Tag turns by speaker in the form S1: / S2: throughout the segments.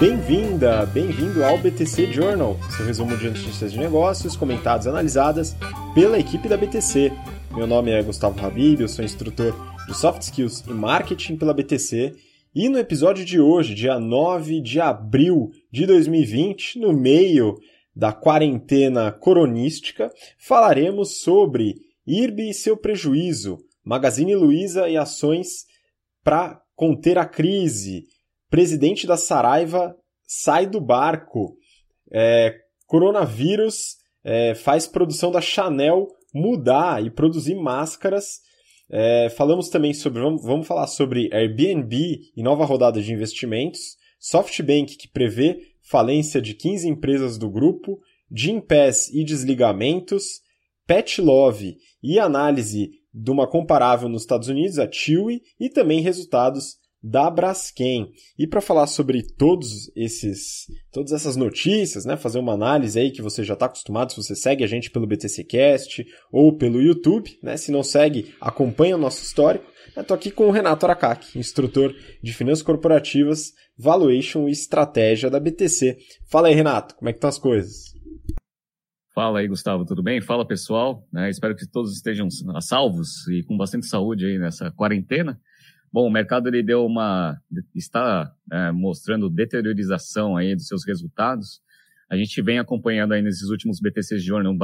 S1: Bem-vinda, bem-vindo ao BTC Journal, seu resumo de notícias de negócios comentadas e analisadas pela equipe da BTC. Meu nome é Gustavo Habib, eu sou instrutor de Soft Skills e Marketing pela BTC. E no episódio de hoje, dia 9 de abril de 2020, no meio da quarentena coronística, falaremos sobre IRB e seu prejuízo, Magazine Luiza e ações para conter a crise, presidente da Saraiva sai do barco, é, coronavírus é, faz produção da Chanel mudar e produzir máscaras. É, falamos também sobre, vamos, vamos falar sobre Airbnb e nova rodada de investimentos, SoftBank que prevê falência de 15 empresas do grupo, Gimpass e desligamentos, Pet Love e análise de uma comparável nos Estados Unidos, a Chewy, e também resultados da Braskem. E para falar sobre todos esses, todas essas notícias, né, fazer uma análise aí que você já está acostumado, se você segue a gente pelo BTCcast ou pelo YouTube, né, se não segue, acompanha o nosso histórico. Estou aqui com o Renato Aracaki, instrutor de finanças corporativas, valuation e estratégia da BTC. Fala aí, Renato, como é que estão as coisas?
S2: Fala aí, Gustavo, tudo bem? Fala, pessoal. Né? Espero que todos estejam salvos e com bastante saúde aí nessa quarentena. Bom, o mercado ele deu uma está é, mostrando deteriorização aí dos seus resultados. A gente vem acompanhando aí nesses últimos BTC Journal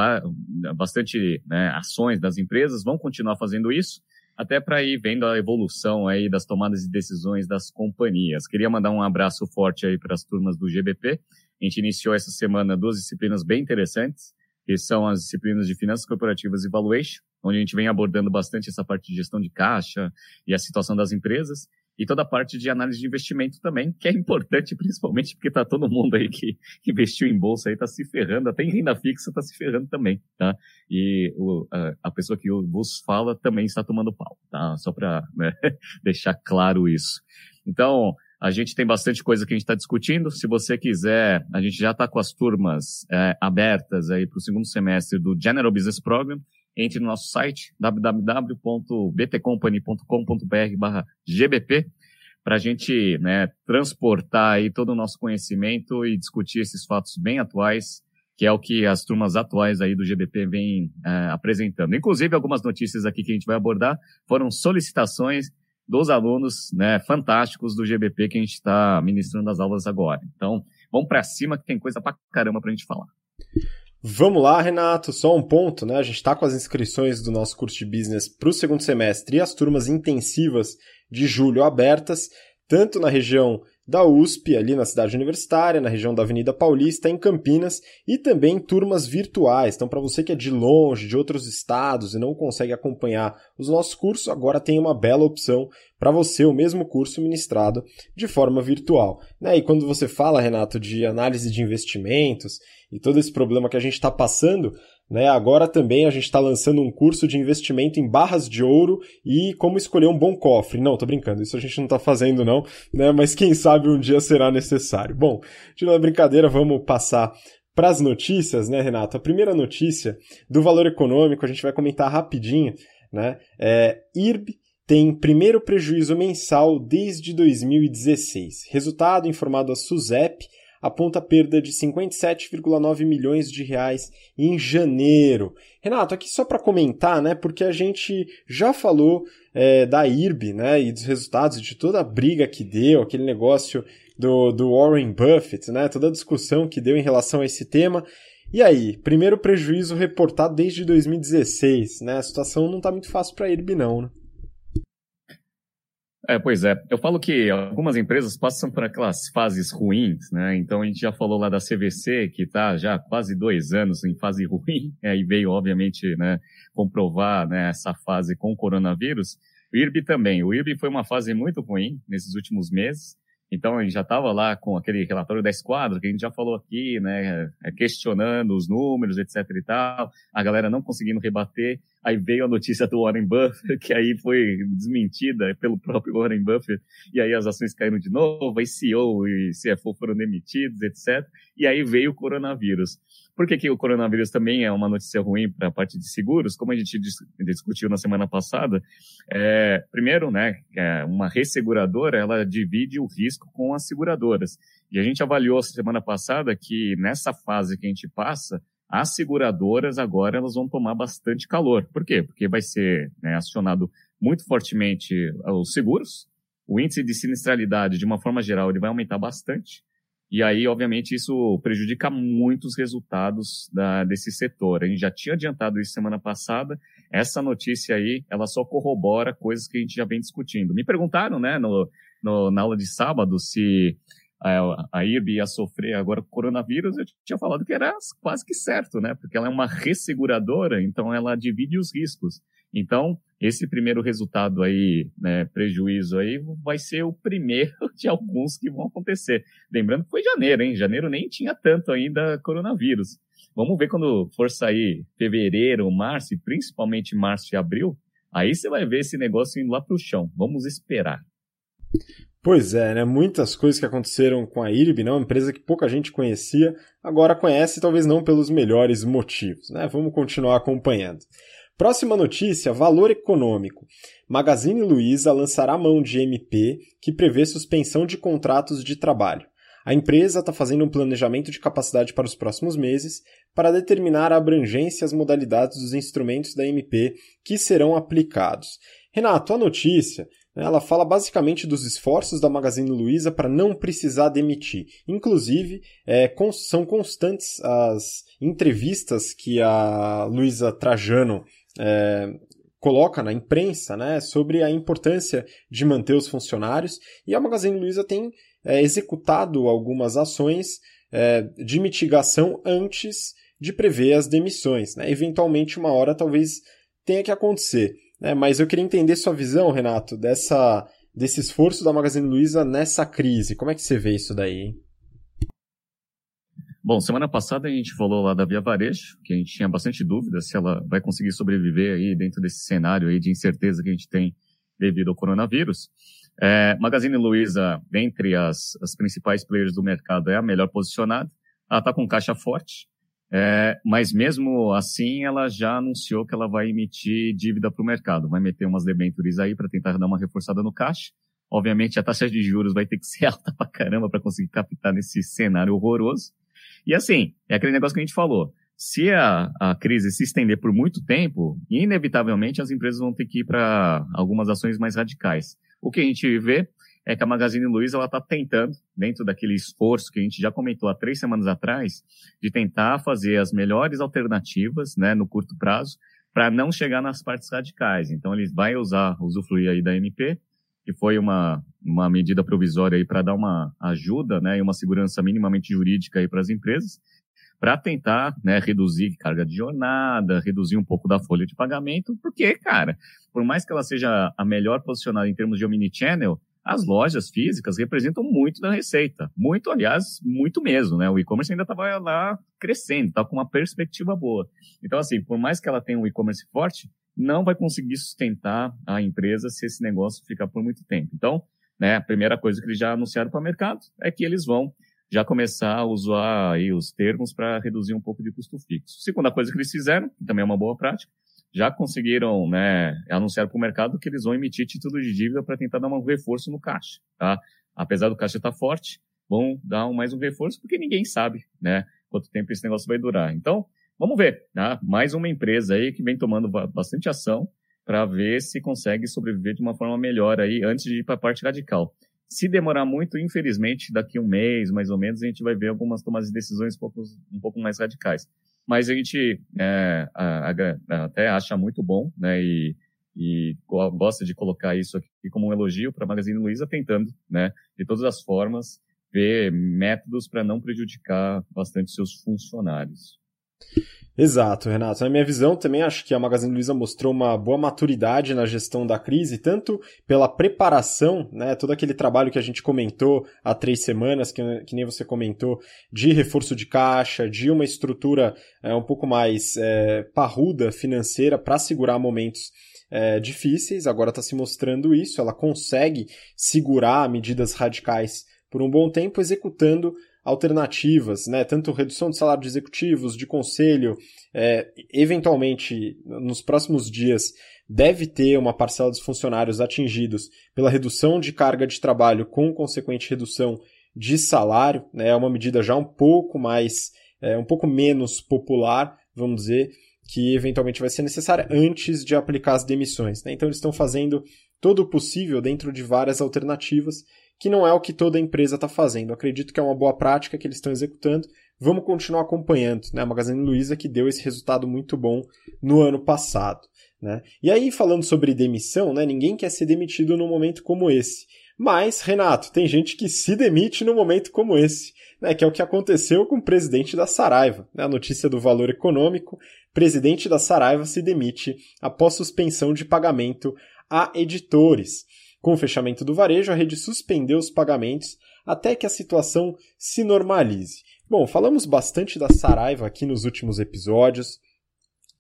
S2: bastante né, ações das empresas, vão continuar fazendo isso, até para ir vendo a evolução aí das tomadas de decisões das companhias. Queria mandar um abraço forte aí para as turmas do GBP. A gente iniciou essa semana duas disciplinas bem interessantes, que são as disciplinas de finanças corporativas e valuation onde a gente vem abordando bastante essa parte de gestão de caixa e a situação das empresas, e toda a parte de análise de investimento também, que é importante principalmente porque está todo mundo aí que investiu em bolsa aí está se ferrando, até em renda fixa está se ferrando também, tá? E o, a, a, pessoa que vos fala também está tomando pau, tá? Só para né, deixar claro isso. Então, a gente tem bastante coisa que a gente está discutindo. Se você quiser, a gente já está com as turmas é, abertas aí para o segundo semestre do General Business Program entre no nosso site www.btcompany.com.br/gbp para a gente né, transportar aí todo o nosso conhecimento e discutir esses fatos bem atuais, que é o que as turmas atuais aí do GBP vêm é, apresentando. Inclusive, algumas notícias aqui que a gente vai abordar foram solicitações dos alunos né, fantásticos do GBP que a gente está ministrando as aulas agora. Então, vamos para cima que tem coisa para caramba para a gente falar.
S1: Vamos lá, Renato. Só um ponto, né? A gente está com as inscrições do nosso curso de business para o segundo semestre e as turmas intensivas de julho abertas, tanto na região da USP, ali na cidade universitária, na região da Avenida Paulista, em Campinas, e também turmas virtuais. Então, para você que é de longe, de outros estados e não consegue acompanhar os nossos cursos, agora tem uma bela opção para você, o mesmo curso ministrado de forma virtual. Né? E quando você fala, Renato, de análise de investimentos e todo esse problema que a gente está passando, né? Agora também a gente está lançando um curso de investimento em barras de ouro e como escolher um bom cofre. Não, tô brincando, isso a gente não está fazendo não, né? mas quem sabe um dia será necessário. Bom, tirando a brincadeira, vamos passar para as notícias, né, Renato? A primeira notícia do valor econômico, a gente vai comentar rapidinho, né? É, IRB tem primeiro prejuízo mensal desde 2016. Resultado informado a SUSEP aponta perda de 57,9 milhões de reais em janeiro. Renato, aqui só para comentar, né, porque a gente já falou é, da IRB, né, e dos resultados de toda a briga que deu, aquele negócio do, do Warren Buffett, né, toda a discussão que deu em relação a esse tema. E aí, primeiro prejuízo reportado desde 2016, né? A situação não está muito fácil para a IRB não, né?
S2: É, pois é. Eu falo que algumas empresas passam por aquelas fases ruins, né? Então a gente já falou lá da CVC, que está já quase dois anos em fase ruim, aí veio, obviamente, né, comprovar né, essa fase com o coronavírus. O IRB também. O IRB foi uma fase muito ruim nesses últimos meses. Então, a gente já estava lá com aquele relatório da esquadra, que a gente já falou aqui, né, é, questionando os números, etc e tal, a galera não conseguindo rebater. Aí veio a notícia do Warren Buffett, que aí foi desmentida pelo próprio Warren Buffett, e aí as ações caíram de novo, aí CEO e CFO foram demitidos, etc. E aí veio o coronavírus. Por que, que o coronavírus também é uma notícia ruim para a parte de seguros? Como a gente discutiu na semana passada, é, primeiro, né, é uma resseguradora, ela divide o risco com as seguradoras. E a gente avaliou semana passada que nessa fase que a gente passa, as seguradoras agora elas vão tomar bastante calor. Por quê? Porque vai ser né, acionado muito fortemente os seguros, o índice de sinistralidade, de uma forma geral, ele vai aumentar bastante. E aí, obviamente, isso prejudica muito os resultados da, desse setor. A gente já tinha adiantado isso semana passada. Essa notícia aí, ela só corrobora coisas que a gente já vem discutindo. Me perguntaram, né, no, no na aula de sábado, se a, a IRB ia sofrer agora com o coronavírus. Eu tinha falado que era quase que certo, né? Porque ela é uma resseguradora, então ela divide os riscos. Então, esse primeiro resultado aí, né, prejuízo aí, vai ser o primeiro de alguns que vão acontecer. Lembrando que foi janeiro, hein? Janeiro nem tinha tanto ainda coronavírus. Vamos ver quando for sair fevereiro, março, e principalmente março e abril, aí você vai ver esse negócio indo lá para o chão. Vamos esperar.
S1: Pois é, né? Muitas coisas que aconteceram com a IRB, né? uma empresa que pouca gente conhecia, agora conhece, talvez não pelos melhores motivos, né? Vamos continuar acompanhando. Próxima notícia: valor econômico. Magazine Luiza lançará mão de MP que prevê suspensão de contratos de trabalho. A empresa está fazendo um planejamento de capacidade para os próximos meses para determinar a abrangência e as modalidades dos instrumentos da MP que serão aplicados. Renato, a notícia ela fala basicamente dos esforços da Magazine Luiza para não precisar demitir. Inclusive, é, são constantes as entrevistas que a Luiza Trajano é, coloca na imprensa né, sobre a importância de manter os funcionários e a Magazine Luiza tem é, executado algumas ações é, de mitigação antes de prever as demissões. Né? Eventualmente, uma hora talvez tenha que acontecer. Né? Mas eu queria entender sua visão, Renato, dessa, desse esforço da Magazine Luiza nessa crise. Como é que você vê isso daí?
S2: Bom, semana passada a gente falou lá da Via Varejo, que a gente tinha bastante dúvida se ela vai conseguir sobreviver aí dentro desse cenário aí de incerteza que a gente tem devido ao coronavírus. É, Magazine Luiza, dentre as, as principais players do mercado, é a melhor posicionada. Ela está com caixa forte, é, mas mesmo assim, ela já anunciou que ela vai emitir dívida para o mercado, vai meter umas debentures aí para tentar dar uma reforçada no caixa. Obviamente, a taxa de juros vai ter que ser alta para caramba para conseguir captar nesse cenário horroroso. E assim, é aquele negócio que a gente falou. Se a, a crise se estender por muito tempo, inevitavelmente as empresas vão ter que ir para algumas ações mais radicais. O que a gente vê é que a Magazine Luiza está tentando, dentro daquele esforço que a gente já comentou há três semanas atrás, de tentar fazer as melhores alternativas né, no curto prazo para não chegar nas partes radicais. Então, ele vai usar, usufruir aí da MP, que foi uma, uma medida provisória para dar uma ajuda né, e uma segurança minimamente jurídica para as empresas, para tentar né, reduzir carga de jornada, reduzir um pouco da folha de pagamento, porque, cara, por mais que ela seja a melhor posicionada em termos de omnichannel, as lojas físicas representam muito da receita. Muito, aliás, muito mesmo, né? O e-commerce ainda estava lá crescendo, estava com uma perspectiva boa. Então, assim, por mais que ela tenha um e-commerce forte, não vai conseguir sustentar a empresa se esse negócio ficar por muito tempo. Então, né, a primeira coisa que eles já anunciaram para o mercado é que eles vão já começar a usar aí os termos para reduzir um pouco de custo fixo. Segunda coisa que eles fizeram, que também é uma boa prática, já conseguiram né, anunciar para o mercado que eles vão emitir título de dívida para tentar dar um reforço no caixa. Tá? Apesar do caixa estar tá forte, vão dar mais um reforço porque ninguém sabe né, quanto tempo esse negócio vai durar. Então, vamos ver. Tá? Mais uma empresa aí que vem tomando bastante ação para ver se consegue sobreviver de uma forma melhor aí antes de ir para a parte radical. Se demorar muito, infelizmente, daqui um mês, mais ou menos, a gente vai ver algumas tomadas de decisões um pouco, um pouco mais radicais mas a gente é, a, a, até acha muito bom, né, e, e gosta de colocar isso aqui como um elogio para a Magazine Luiza, tentando, né, de todas as formas, ver métodos para não prejudicar bastante seus funcionários.
S1: Exato, Renato. Na minha visão, também acho que a Magazine Luiza mostrou uma boa maturidade na gestão da crise, tanto pela preparação, né, todo aquele trabalho que a gente comentou há três semanas, que, que nem você comentou, de reforço de caixa, de uma estrutura é, um pouco mais é, parruda financeira para segurar momentos é, difíceis. Agora está se mostrando isso, ela consegue segurar medidas radicais por um bom tempo, executando alternativas, né? tanto redução de salário de executivos, de conselho, é, eventualmente nos próximos dias deve ter uma parcela dos funcionários atingidos pela redução de carga de trabalho com consequente redução de salário, né? É uma medida já um pouco mais, é, um pouco menos popular, vamos dizer, que eventualmente vai ser necessária antes de aplicar as demissões. Né? Então eles estão fazendo todo o possível dentro de várias alternativas, que não é o que toda empresa está fazendo. acredito que é uma boa prática que eles estão executando. Vamos continuar acompanhando. Né? A Magazine Luiza que deu esse resultado muito bom no ano passado. Né? E aí, falando sobre demissão, né? ninguém quer ser demitido num momento como esse. Mas, Renato, tem gente que se demite num momento como esse, né? que é o que aconteceu com o presidente da Saraiva. Né? A notícia do valor econômico: presidente da Saraiva se demite após suspensão de pagamento a editores. Com o fechamento do varejo, a rede suspendeu os pagamentos até que a situação se normalize. Bom, falamos bastante da Saraiva aqui nos últimos episódios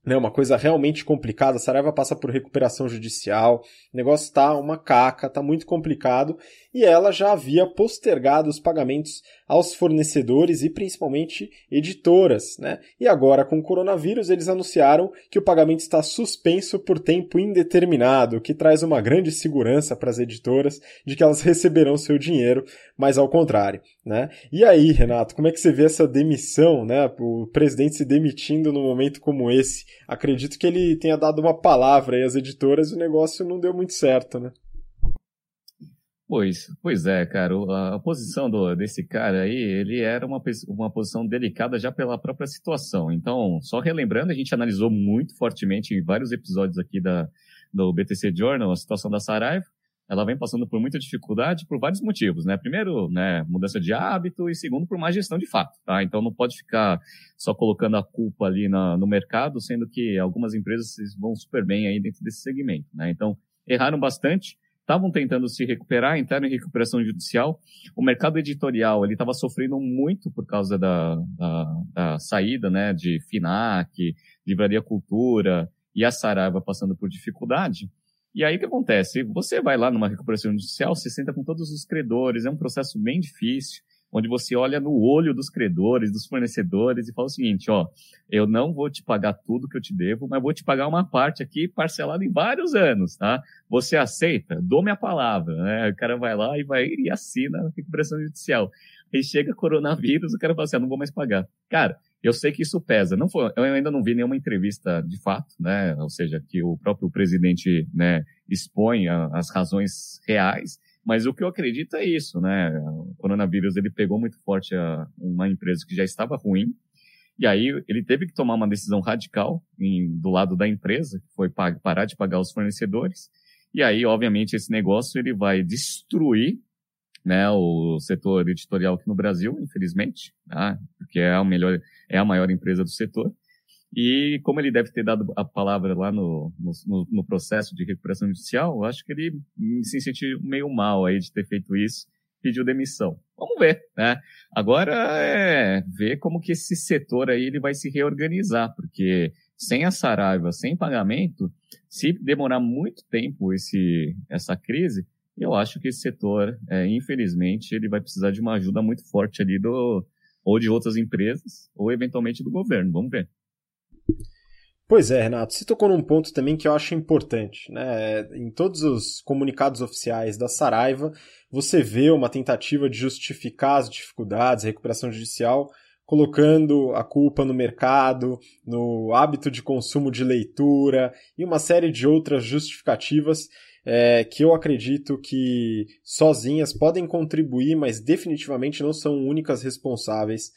S1: né, uma coisa realmente complicada. A Saraiva passa por recuperação judicial, o negócio está uma caca, está muito complicado, e ela já havia postergado os pagamentos aos fornecedores e principalmente editoras. Né? E agora, com o coronavírus, eles anunciaram que o pagamento está suspenso por tempo indeterminado, o que traz uma grande segurança para as editoras de que elas receberão seu dinheiro, mas ao contrário. Né? E aí, Renato, como é que você vê essa demissão, né? o presidente se demitindo num momento como esse? acredito que ele tenha dado uma palavra aí às editoras e o negócio não deu muito certo, né?
S2: Pois, pois é, cara. A, posição do, desse cara aí, ele era uma, uma posição delicada já pela própria situação. Então, só relembrando, a gente analisou muito fortemente em vários episódios aqui da, do BTC Journal a situação da Saraiva ela vem passando por muita dificuldade por vários motivos, né? Primeiro, né, mudança de hábito e segundo, por má gestão de fato, tá? Então não pode ficar só colocando a culpa ali na, no mercado, sendo que algumas empresas vão super bem aí dentro desse segmento, né? Então, erraram bastante, estavam tentando se recuperar, entraram em recuperação judicial. O mercado editorial, ele estava sofrendo muito por causa da, da, da saída, né, de FINAC, Livraria Cultura e a Saraiva passando por dificuldade. E aí o que acontece? Você vai lá numa recuperação judicial, se senta com todos os credores, é um processo bem difícil, onde você olha no olho dos credores, dos fornecedores e fala o seguinte, ó, eu não vou te pagar tudo que eu te devo, mas vou te pagar uma parte aqui parcelada em vários anos, tá? Você aceita? Dou minha palavra, né? O cara vai lá e vai e assina a recuperação judicial. Aí chega coronavírus, o cara fala assim, ah, não vou mais pagar. Cara, eu sei que isso pesa. Não foi, eu ainda não vi nenhuma entrevista de fato, né? Ou seja, que o próprio presidente, né, expõe as razões reais. Mas o que eu acredito é isso, né? O coronavírus ele pegou muito forte a, uma empresa que já estava ruim. E aí ele teve que tomar uma decisão radical em, do lado da empresa, que foi parar de pagar os fornecedores. E aí, obviamente, esse negócio ele vai destruir né, o setor editorial aqui no Brasil, infelizmente, tá? porque é a melhor, é a maior empresa do setor. E como ele deve ter dado a palavra lá no, no, no processo de recuperação judicial, acho que ele se sentiu meio mal aí de ter feito isso, pediu demissão. Vamos ver, né? Agora é ver como que esse setor aí ele vai se reorganizar, porque sem a Saraiva, sem pagamento, se demorar muito tempo esse, essa crise, eu acho que esse setor, é, infelizmente, ele vai precisar de uma ajuda muito forte ali do, ou de outras empresas, ou eventualmente do governo. Vamos ver.
S1: Pois é, Renato, você tocou num ponto também que eu acho importante. Né? Em todos os comunicados oficiais da Saraiva, você vê uma tentativa de justificar as dificuldades, a recuperação judicial, colocando a culpa no mercado, no hábito de consumo de leitura e uma série de outras justificativas é, que eu acredito que sozinhas podem contribuir, mas definitivamente não são únicas responsáveis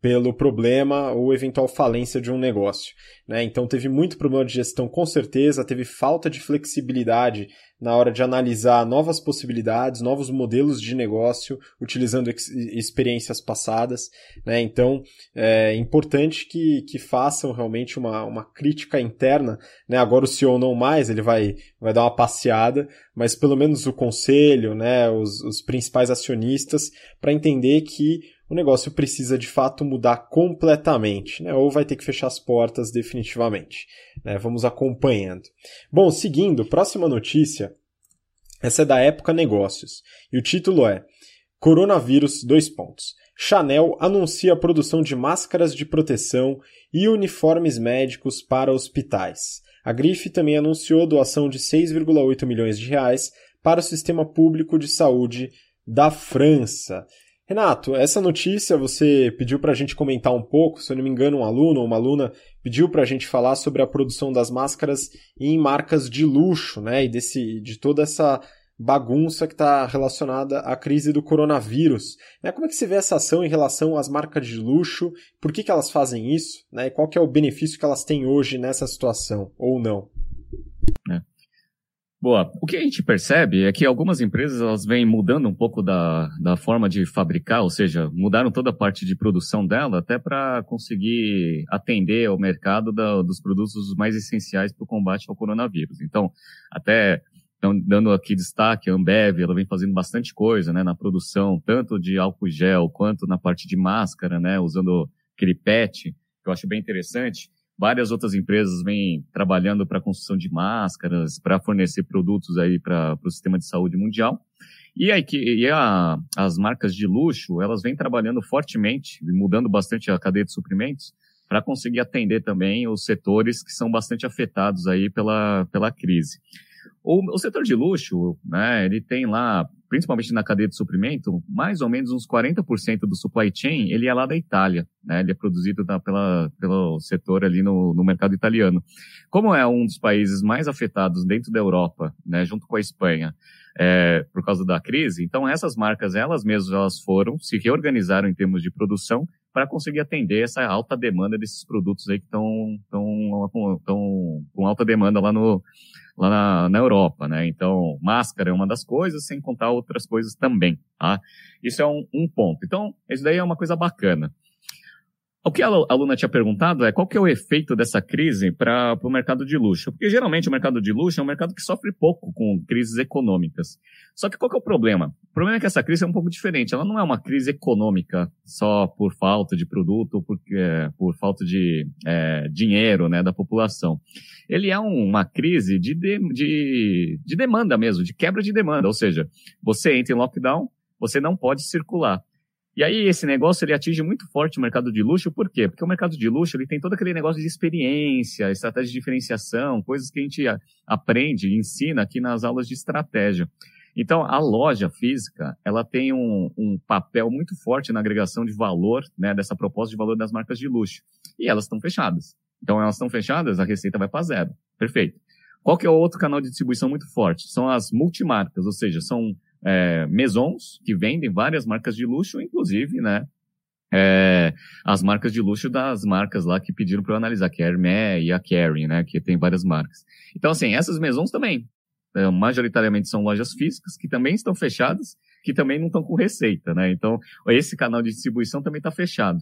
S1: pelo problema ou eventual falência de um negócio. Né? Então teve muito problema de gestão, com certeza, teve falta de flexibilidade na hora de analisar novas possibilidades, novos modelos de negócio, utilizando ex experiências passadas. Né? Então é importante que, que façam realmente uma, uma crítica interna. Né? Agora o CEO não mais, ele vai, vai dar uma passeada, mas pelo menos o conselho, né? os, os principais acionistas, para entender que o negócio precisa de fato mudar completamente, né? ou vai ter que fechar as portas definitivamente. Né? Vamos acompanhando. Bom, seguindo, próxima notícia. Essa é da Época Negócios. E o título é Coronavírus, dois pontos. Chanel anuncia a produção de máscaras de proteção e uniformes médicos para hospitais. A Grife também anunciou doação de 6,8 milhões de reais para o sistema público de saúde da França. Renato, essa notícia você pediu para a gente comentar um pouco, se eu não me engano, um aluno ou uma aluna pediu para a gente falar sobre a produção das máscaras em marcas de luxo, né? E desse, de toda essa bagunça que está relacionada à crise do coronavírus. Né? Como é que você vê essa ação em relação às marcas de luxo? Por que, que elas fazem isso? Né? E qual que é o benefício que elas têm hoje nessa situação, ou não?
S2: É. Boa. O que a gente percebe é que algumas empresas elas vêm mudando um pouco da, da forma de fabricar, ou seja, mudaram toda a parte de produção dela até para conseguir atender ao mercado da, dos produtos mais essenciais para o combate ao coronavírus. Então, até dando aqui destaque, a Ambev, ela vem fazendo bastante coisa, né, na produção, tanto de álcool gel quanto na parte de máscara, né, usando aquele PET, que eu acho bem interessante. Várias outras empresas vêm trabalhando para a construção de máscaras, para fornecer produtos aí para o sistema de saúde mundial. E, aí, e a, as marcas de luxo, elas vêm trabalhando fortemente, mudando bastante a cadeia de suprimentos, para conseguir atender também os setores que são bastante afetados aí pela, pela crise. O, o setor de luxo, né, ele tem lá, principalmente na cadeia de suprimento, mais ou menos uns 40% do supply chain, ele é lá da Itália, né, ele é produzido da, pela, pelo setor ali no, no mercado italiano. Como é um dos países mais afetados dentro da Europa, né, junto com a Espanha, é, por causa da crise, então essas marcas, elas mesmas, elas foram, se reorganizaram em termos de produção para conseguir atender essa alta demanda desses produtos aí que estão com alta demanda lá no, lá na, na Europa, né? Então, máscara é uma das coisas, sem contar outras coisas também, tá? Isso é um, um ponto. Então, isso daí é uma coisa bacana. O que a aluna tinha perguntado é qual que é o efeito dessa crise para o mercado de luxo. Porque geralmente o mercado de luxo é um mercado que sofre pouco com crises econômicas. Só que qual que é o problema? O problema é que essa crise é um pouco diferente. Ela não é uma crise econômica só por falta de produto ou por, é, por falta de é, dinheiro né, da população. Ele é uma crise de, de, de, de demanda mesmo, de quebra de demanda. Ou seja, você entra em lockdown, você não pode circular. E aí esse negócio ele atinge muito forte o mercado de luxo, por quê? Porque o mercado de luxo ele tem todo aquele negócio de experiência, estratégia de diferenciação, coisas que a gente aprende, ensina aqui nas aulas de estratégia. Então, a loja física, ela tem um, um papel muito forte na agregação de valor, né, dessa proposta de valor das marcas de luxo. E elas estão fechadas. Então, elas estão fechadas, a receita vai para zero. Perfeito. Qual que é o outro canal de distribuição muito forte? São as multimarcas, ou seja, são é, maisons que vendem várias marcas de luxo, inclusive, né? É, as marcas de luxo das marcas lá que pediram para eu analisar, que é a Hermès e a Kering, né? Que tem várias marcas. Então, assim, essas maisons também, é, majoritariamente são lojas físicas que também estão fechadas, que também não estão com receita, né? Então, esse canal de distribuição também está fechado.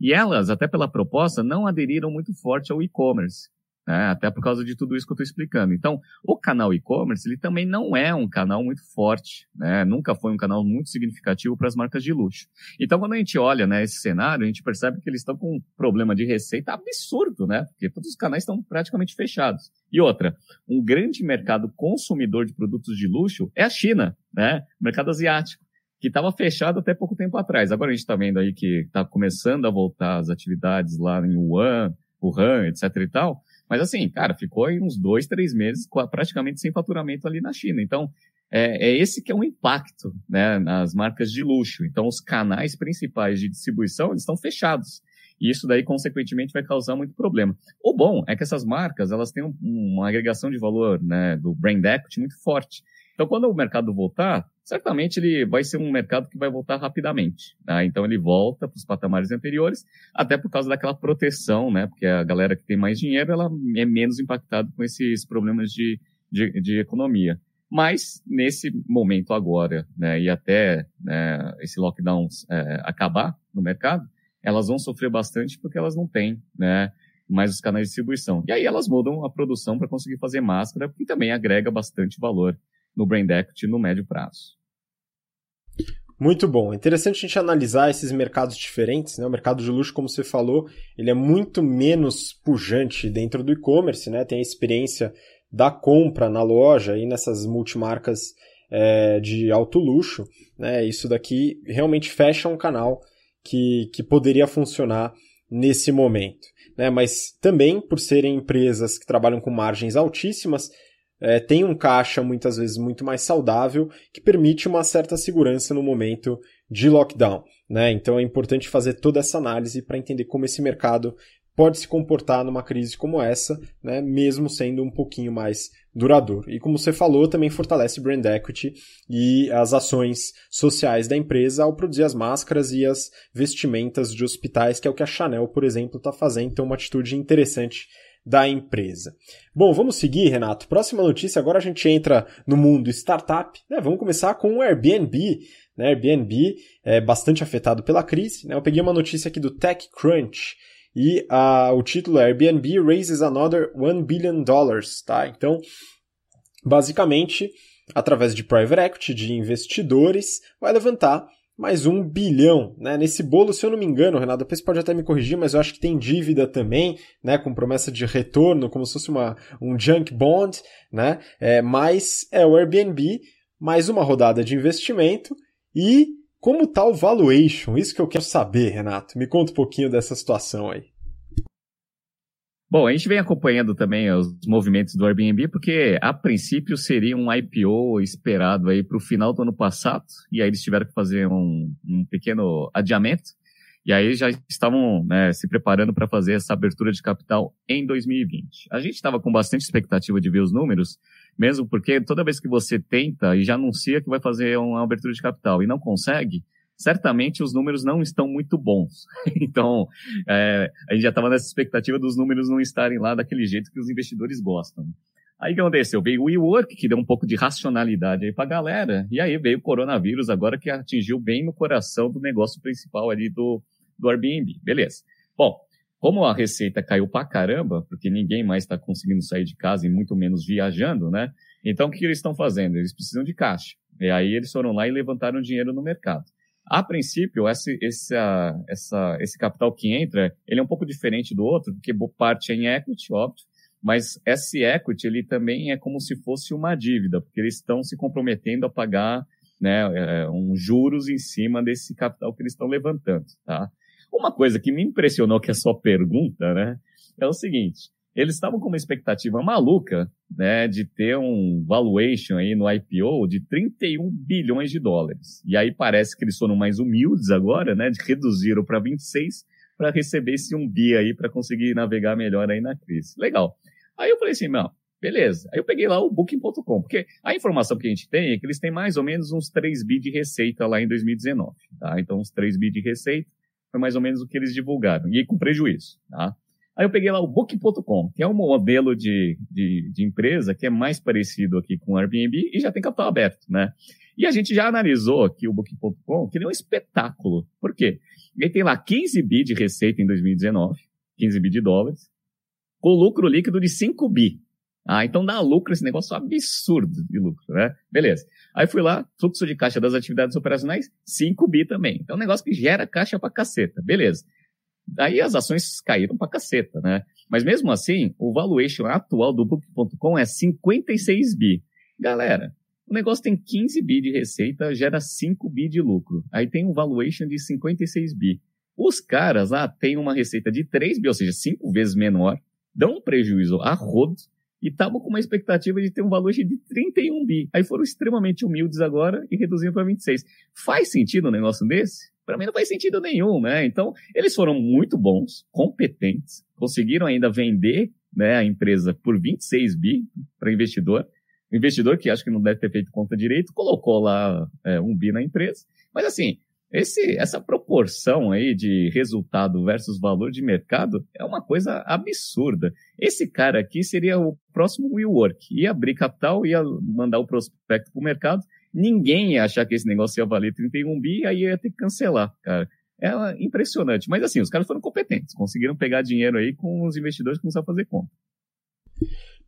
S2: E elas, até pela proposta, não aderiram muito forte ao e-commerce né? Até por causa de tudo isso que eu estou explicando. Então, o canal e-commerce, ele também não é um canal muito forte, né? Nunca foi um canal muito significativo para as marcas de luxo. Então, quando a gente olha, né, esse cenário, a gente percebe que eles estão com um problema de receita absurdo, né? Porque todos os canais estão praticamente fechados. E outra, um grande mercado consumidor de produtos de luxo é a China, né? O mercado asiático que estava fechado até pouco tempo atrás. Agora a gente está vendo aí que está começando a voltar as atividades lá em Wuhan, Wuhan, etc e tal. Mas assim, cara, ficou aí uns dois, três meses praticamente sem faturamento ali na China. Então, é, é, esse que é o impacto né, nas marcas de luxo. Então, os canais principais de distribuição eles estão fechados. E isso daí, consequentemente, vai causar muito problema. O bom é que essas marcas elas têm um, uma agregação de valor né, do brand equity muito forte. Então, quando o mercado voltar, certamente ele vai ser um mercado que vai voltar rapidamente. Tá? Então ele volta para os patamares anteriores, até por causa daquela proteção, né? Porque a galera que tem mais dinheiro, ela é menos impactada com esses problemas de, de, de economia. Mas, nesse momento agora, né, e até né, esse lockdown é, acabar no mercado, elas vão sofrer bastante porque elas não têm né, mais os canais de distribuição. E aí elas mudam a produção para conseguir fazer máscara, que também agrega bastante valor no Brand Equity no médio prazo.
S1: Muito bom. Interessante a gente analisar esses mercados diferentes. Né? O mercado de luxo, como você falou, ele é muito menos pujante dentro do e-commerce, né? Tem a experiência da compra na loja e nessas multimarcas é, de alto luxo. Né? Isso daqui realmente fecha um canal que, que poderia funcionar nesse momento. Né? Mas também, por serem empresas que trabalham com margens altíssimas, é, tem um caixa muitas vezes muito mais saudável que permite uma certa segurança no momento de lockdown. Né? Então é importante fazer toda essa análise para entender como esse mercado pode se comportar numa crise como essa, né, mesmo sendo um pouquinho mais duradouro. E como você falou, também fortalece brand equity e as ações sociais da empresa ao produzir as máscaras e as vestimentas de hospitais, que é o que a Chanel, por exemplo, está fazendo. Então, uma atitude interessante da empresa. Bom, vamos seguir, Renato. Próxima notícia, agora a gente entra no mundo startup. Né? Vamos começar com o Airbnb. Né? Airbnb é bastante afetado pela crise. Né? Eu peguei uma notícia aqui do TechCrunch e uh, o título é Airbnb raises another 1 billion dollars, tá? Então, basicamente, através de private equity, de investidores, vai levantar mais um bilhão, né? Nesse bolo, se eu não me engano, Renato, depois pode até me corrigir, mas eu acho que tem dívida também, né? Com promessa de retorno, como se fosse uma, um junk bond, né? É, mas é o Airbnb, mais uma rodada de investimento e como tá o valuation? Isso que eu quero saber, Renato. Me conta um pouquinho dessa situação aí.
S2: Bom, a gente vem acompanhando também os movimentos do Airbnb, porque a princípio seria um IPO esperado aí para o final do ano passado, e aí eles tiveram que fazer um, um pequeno adiamento, e aí já estavam né, se preparando para fazer essa abertura de capital em 2020. A gente estava com bastante expectativa de ver os números, mesmo porque toda vez que você tenta e já anuncia que vai fazer uma abertura de capital e não consegue, certamente os números não estão muito bons. então, é, a gente já estava nessa expectativa dos números não estarem lá daquele jeito que os investidores gostam. Aí o que aconteceu? Veio o WeWork, que deu um pouco de racionalidade aí para a galera, e aí veio o coronavírus agora que atingiu bem no coração do negócio principal ali do, do Airbnb. Beleza. Bom, como a receita caiu pra caramba, porque ninguém mais está conseguindo sair de casa e muito menos viajando, né? Então o que eles estão fazendo? Eles precisam de caixa. E aí eles foram lá e levantaram dinheiro no mercado. A princípio, esse, esse, essa, esse capital que entra, ele é um pouco diferente do outro, porque parte é em equity, óbvio, mas esse equity ele também é como se fosse uma dívida, porque eles estão se comprometendo a pagar né, é, um juros em cima desse capital que eles estão levantando, tá? Uma coisa que me impressionou que é só pergunta, né, é o seguinte, eles estavam com uma expectativa maluca, né, de ter um valuation aí no IPO de 31 bilhões de dólares. E aí parece que eles foram mais humildes agora, né, de reduziram para 26 para receber esse um bi aí para conseguir navegar melhor aí na crise. Legal. Aí eu falei assim, não, beleza. Aí eu peguei lá o booking.com, porque a informação que a gente tem é que eles têm mais ou menos uns 3 bi de receita lá em 2019, tá? Então uns 3 bi de receita foi mais ou menos o que eles divulgaram, e com prejuízo, tá? Aí eu peguei lá o Book.com, que é um modelo de, de, de, empresa que é mais parecido aqui com o Airbnb e já tem capital aberto, né? E a gente já analisou aqui o Book.com, que ele é um espetáculo. Por quê? Ele tem lá 15 bi de receita em 2019, 15 bi de dólares, com lucro líquido de 5 bi. Ah, então dá lucro esse negócio absurdo de lucro, né? Beleza. Aí fui lá, fluxo de caixa das atividades operacionais, 5 bi também. Então é um negócio que gera caixa pra caceta. Beleza. Daí as ações caíram pra caceta, né? Mas mesmo assim, o valuation atual do Book.com é 56 bi. Galera, o negócio tem 15 bi de receita, gera 5 bi de lucro. Aí tem um valuation de 56 bi. Os caras lá têm uma receita de 3 bi, ou seja, 5 vezes menor, dão um prejuízo a rodo e estavam com uma expectativa de ter um valuation de 31 bi. Aí foram extremamente humildes agora e reduziram para 26. Faz sentido um negócio desse? Para mim não faz sentido nenhum, né? Então, eles foram muito bons, competentes, conseguiram ainda vender né, a empresa por 26 bi para investidor. O investidor, que acho que não deve ter feito conta direito, colocou lá é, um bi na empresa. Mas assim, esse, essa proporção aí de resultado versus valor de mercado é uma coisa absurda. Esse cara aqui seria o próximo WeWork. Ia abrir capital, ia mandar o prospecto para o mercado ninguém ia achar que esse negócio ia valer 31 bi, aí ia ter que cancelar, cara. É impressionante. Mas assim, os caras foram competentes, conseguiram pegar dinheiro aí com os investidores que começaram a fazer conta.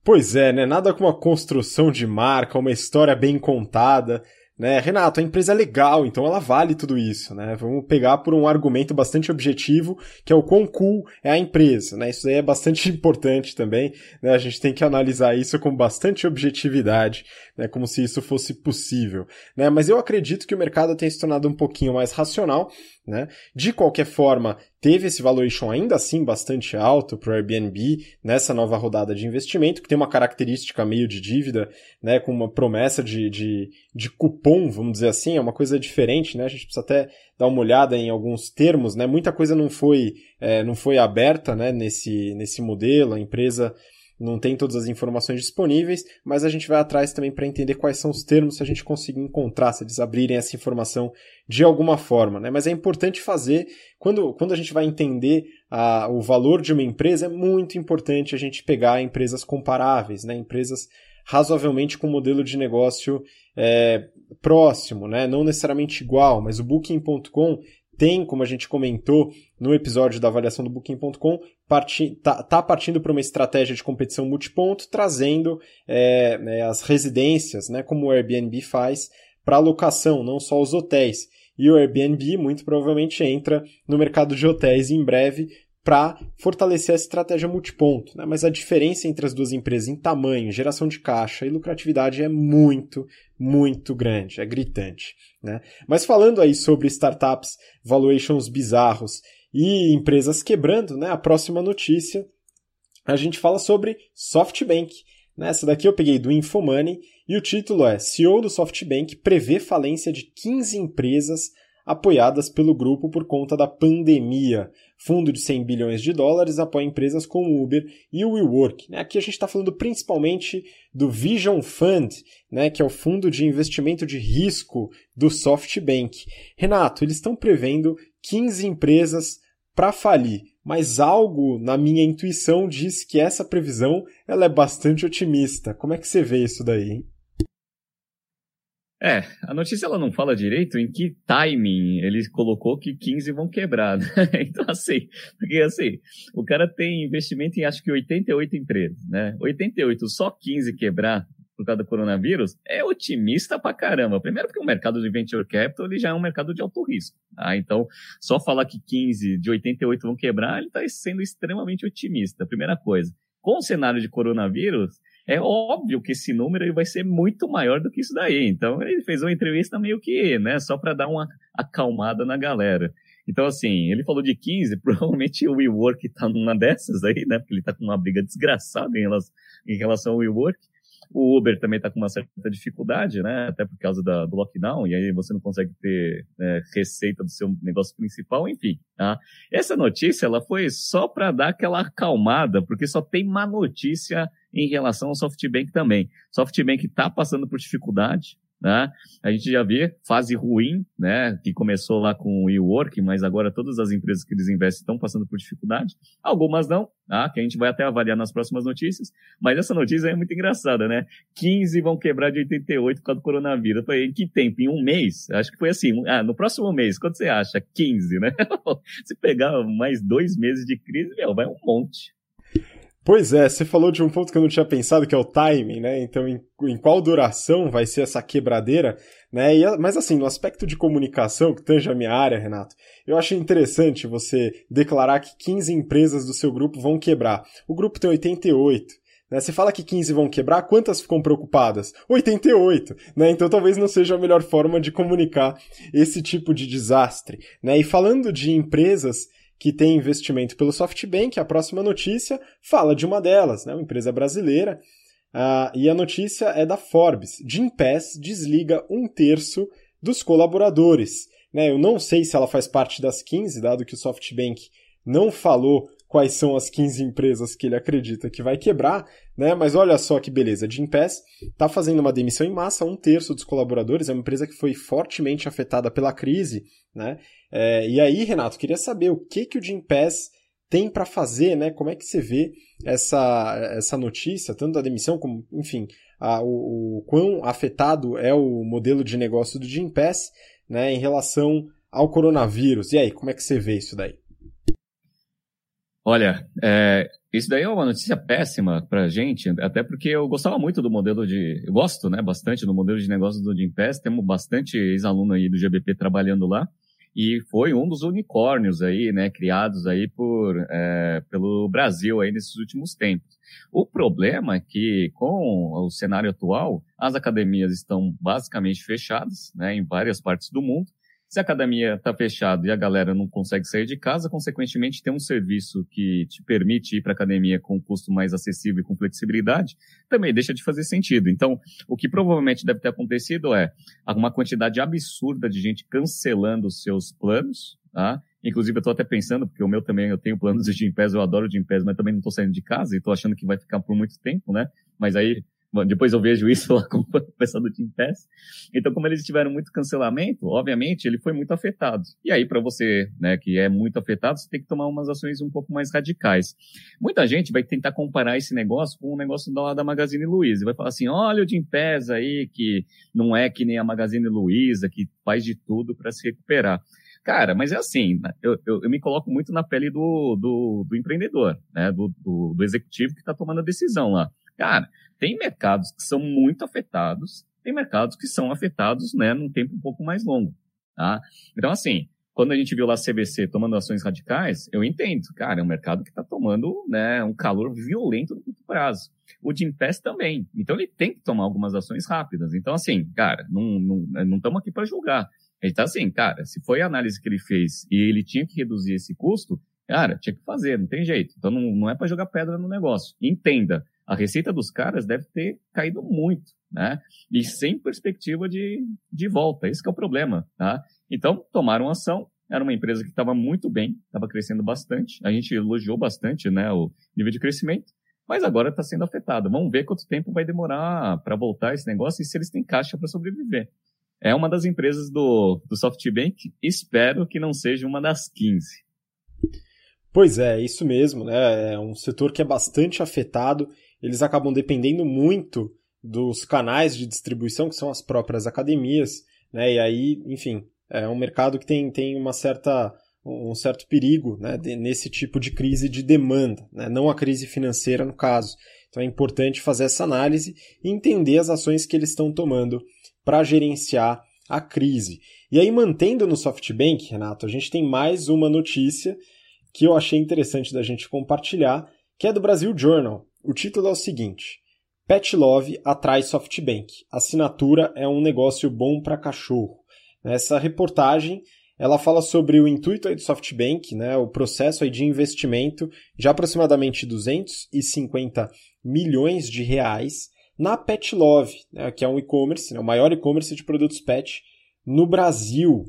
S1: Pois é, né? Nada com uma construção de marca, uma história bem contada. Né, Renato, a empresa é legal, então ela vale tudo isso, né? Vamos pegar por um argumento bastante objetivo, que é o quão cool é a empresa, né? Isso aí é bastante importante também, né? A gente tem que analisar isso com bastante objetividade, né? Como se isso fosse possível, né? Mas eu acredito que o mercado tem se tornado um pouquinho mais racional, Né? De qualquer forma, teve esse valuation ainda assim bastante alto para o Airbnb nessa nova rodada de investimento, que tem uma característica meio de dívida, né, com uma promessa de, de, de cupom, vamos dizer assim, é uma coisa diferente, né? A gente precisa até dar uma olhada em alguns termos, né? Muita coisa não foi, é, não foi aberta né, nesse, nesse modelo, a empresa não tem todas as informações disponíveis, mas a gente vai atrás também para entender quais são os termos se a gente conseguir encontrar, se eles abrirem essa informação de alguma forma. Né? Mas é importante fazer, quando, quando a gente vai entender a, o valor de uma empresa, é muito importante a gente pegar empresas comparáveis, né? empresas razoavelmente com modelo de negócio é, próximo, né? não necessariamente igual, mas o Booking.com tem, como a gente comentou no episódio da avaliação do Booking.com, parti tá, tá, partindo para uma estratégia de competição multiponto, trazendo é, é, as residências, né, como o Airbnb faz, para alocação, não só os hotéis. E o Airbnb muito provavelmente entra no mercado de hotéis em breve para fortalecer a estratégia multiponto. Né? Mas a diferença entre as duas empresas em tamanho, geração de caixa e lucratividade é muito, muito grande, é gritante. Né? Mas falando aí sobre startups, valuations bizarros e empresas quebrando, né? a próxima notícia a gente fala sobre SoftBank. Nessa daqui eu peguei do Infomoney e o título é CEO do SoftBank prevê falência de 15 empresas apoiadas pelo grupo por conta da pandemia. Fundo de 100 bilhões de dólares apoia empresas como Uber e o WeWork. Né? Aqui a gente está falando principalmente do Vision Fund, né, que é o fundo de investimento de risco do SoftBank. Renato, eles estão prevendo 15 empresas para falir, mas algo na minha intuição diz que essa previsão ela é bastante otimista. Como é que você vê isso daí?
S2: É, a notícia ela não fala direito em que timing ele colocou que 15 vão quebrar. Né? Então, assim, porque assim, o cara tem investimento em acho que 88 empresas, né? 88, só 15 quebrar por causa do coronavírus, é otimista pra caramba. Primeiro porque o mercado de venture capital ele já é um mercado de alto risco. Tá? Então, só falar que 15 de 88 vão quebrar, ele está sendo extremamente otimista. Primeira coisa. Com o cenário de coronavírus, é óbvio que esse número vai ser muito maior do que isso daí. Então, ele fez uma entrevista meio que, né, só para dar uma acalmada na galera. Então, assim, ele falou de 15, provavelmente o WeWork tá numa dessas aí, né, porque ele tá com uma briga desgraçada em relação, em relação ao WeWork. O Uber também está com uma certa dificuldade, né? Até por causa da, do lockdown, e aí você não consegue ter é, receita do seu negócio principal, enfim. Tá? Essa notícia ela foi só para dar aquela acalmada, porque só tem má notícia em relação ao SoftBank também. SoftBank está passando por dificuldade, né? A gente já vê fase ruim, né? Que começou lá com o WeWork, mas agora todas as empresas que eles investem estão passando por dificuldade. Algumas não, tá? Que a gente vai até avaliar nas próximas notícias. Mas essa notícia é muito engraçada, né? 15 vão quebrar de 88 por causa do coronavírus. Eu falei, em que tempo? Em um mês? Acho que foi assim. Ah, no próximo mês, quanto você acha? 15, né? Se pegar mais dois meses de crise, meu, vai um monte.
S1: Pois é, você falou de um ponto que eu não tinha pensado, que é o timing, né? Então, em, em qual duração vai ser essa quebradeira, né? E, mas assim, no aspecto de comunicação, que tange a minha área, Renato, eu acho interessante você declarar que 15 empresas do seu grupo vão quebrar. O grupo tem 88. Né? Você fala que 15 vão quebrar, quantas ficam preocupadas? 88, né? Então talvez não seja a melhor forma de comunicar esse tipo de desastre, né? E falando de empresas que tem investimento pelo SoftBank. A próxima notícia fala de uma delas, né, uma empresa brasileira. Uh, e a notícia é da Forbes. Gimpass desliga um terço dos colaboradores. Né, eu não sei se ela faz parte das 15, dado que o SoftBank não falou quais são as 15 empresas que ele acredita que vai quebrar, né? Mas olha só que beleza, a Gimpass está fazendo uma demissão em massa, um terço dos colaboradores, é uma empresa que foi fortemente afetada pela crise, né? É, e aí, Renato, queria saber o que, que o Jim Pass tem para fazer, né? Como é que você vê essa, essa notícia, tanto da demissão como, enfim, a, o, o quão afetado é o modelo de negócio do Jim Pass, né, em relação ao coronavírus. E aí, como é que você vê isso daí?
S2: Olha, é, isso daí é uma notícia péssima para a gente, até porque eu gostava muito do modelo de. Eu gosto né, bastante do modelo de negócio do Jim Pass, temos bastante ex-aluno aí do GBP trabalhando lá e foi um dos unicórnios aí, né, criados aí por, é, pelo Brasil aí nesses últimos tempos. O problema é que com o cenário atual, as academias estão basicamente fechadas, né, em várias partes do mundo. Se a academia está fechada e a galera não consegue sair de casa, consequentemente tem um serviço que te permite ir para a academia com um custo mais acessível e com flexibilidade, também deixa de fazer sentido. Então, o que provavelmente deve ter acontecido é uma quantidade absurda de gente cancelando os seus planos, tá? Inclusive, eu estou até pensando, porque o meu também, eu tenho planos de Gympass, eu adoro Gympass, mas também não estou saindo de casa e estou achando que vai ficar por muito tempo, né? Mas aí depois eu vejo isso lá com o pessoal do Team Pass. Então, como eles tiveram muito cancelamento, obviamente ele foi muito afetado. E aí, para você, né, que é muito afetado, você tem que tomar umas ações um pouco mais radicais. Muita gente vai tentar comparar esse negócio com o negócio da, da Magazine Luiza. Vai falar assim: olha o Team Pass aí, que não é que nem a Magazine Luiza, que faz de tudo para se recuperar. Cara, mas é assim, né, eu, eu, eu, me coloco muito na pele do, do, do empreendedor, né? Do, do, do executivo que está tomando a decisão lá. Cara, tem mercados que são muito afetados, tem mercados que são afetados, né, num tempo um pouco mais longo, tá? Então, assim, quando a gente viu lá a CVC tomando ações radicais, eu entendo, cara, é um mercado que está tomando, né, um calor violento no curto prazo. O Gimpass também. Então, ele tem que tomar algumas ações rápidas. Então, assim, cara, não estamos não, não aqui para julgar. Ele está assim, cara, se foi a análise que ele fez e ele tinha que reduzir esse custo, cara, tinha que fazer, não tem jeito. Então, não, não é para jogar pedra no negócio. Entenda, a receita dos caras deve ter caído muito, né? E sem perspectiva de, de volta. Esse é o problema, tá? Então, tomaram ação. Era uma empresa que estava muito bem, estava crescendo bastante. A gente elogiou bastante, né, o nível de crescimento. Mas agora está sendo afetada. Vamos ver quanto tempo vai demorar para voltar esse negócio e se eles têm caixa para sobreviver. É uma das empresas do, do SoftBank. Espero que não seja uma das 15.
S1: Pois é, isso mesmo, né? É um setor que é bastante afetado eles acabam dependendo muito dos canais de distribuição, que são as próprias academias, né? E aí, enfim, é um mercado que tem, tem uma certa, um certo perigo né? Nesse tipo de crise de demanda, né? não a crise financeira no caso. Então é importante fazer essa análise e entender as ações que eles estão tomando para gerenciar a crise. E aí, mantendo no SoftBank, Renato, a gente tem mais uma notícia que eu achei interessante da gente compartilhar, que é do Brasil Journal. O título é o seguinte: Pet Love atrai SoftBank. Assinatura é um negócio bom para cachorro. Essa reportagem ela fala sobre o intuito do SoftBank, né, o processo aí de investimento de aproximadamente 250 milhões de reais na Pet Love, né, que é um e-commerce, né, o maior e-commerce de produtos pet no Brasil.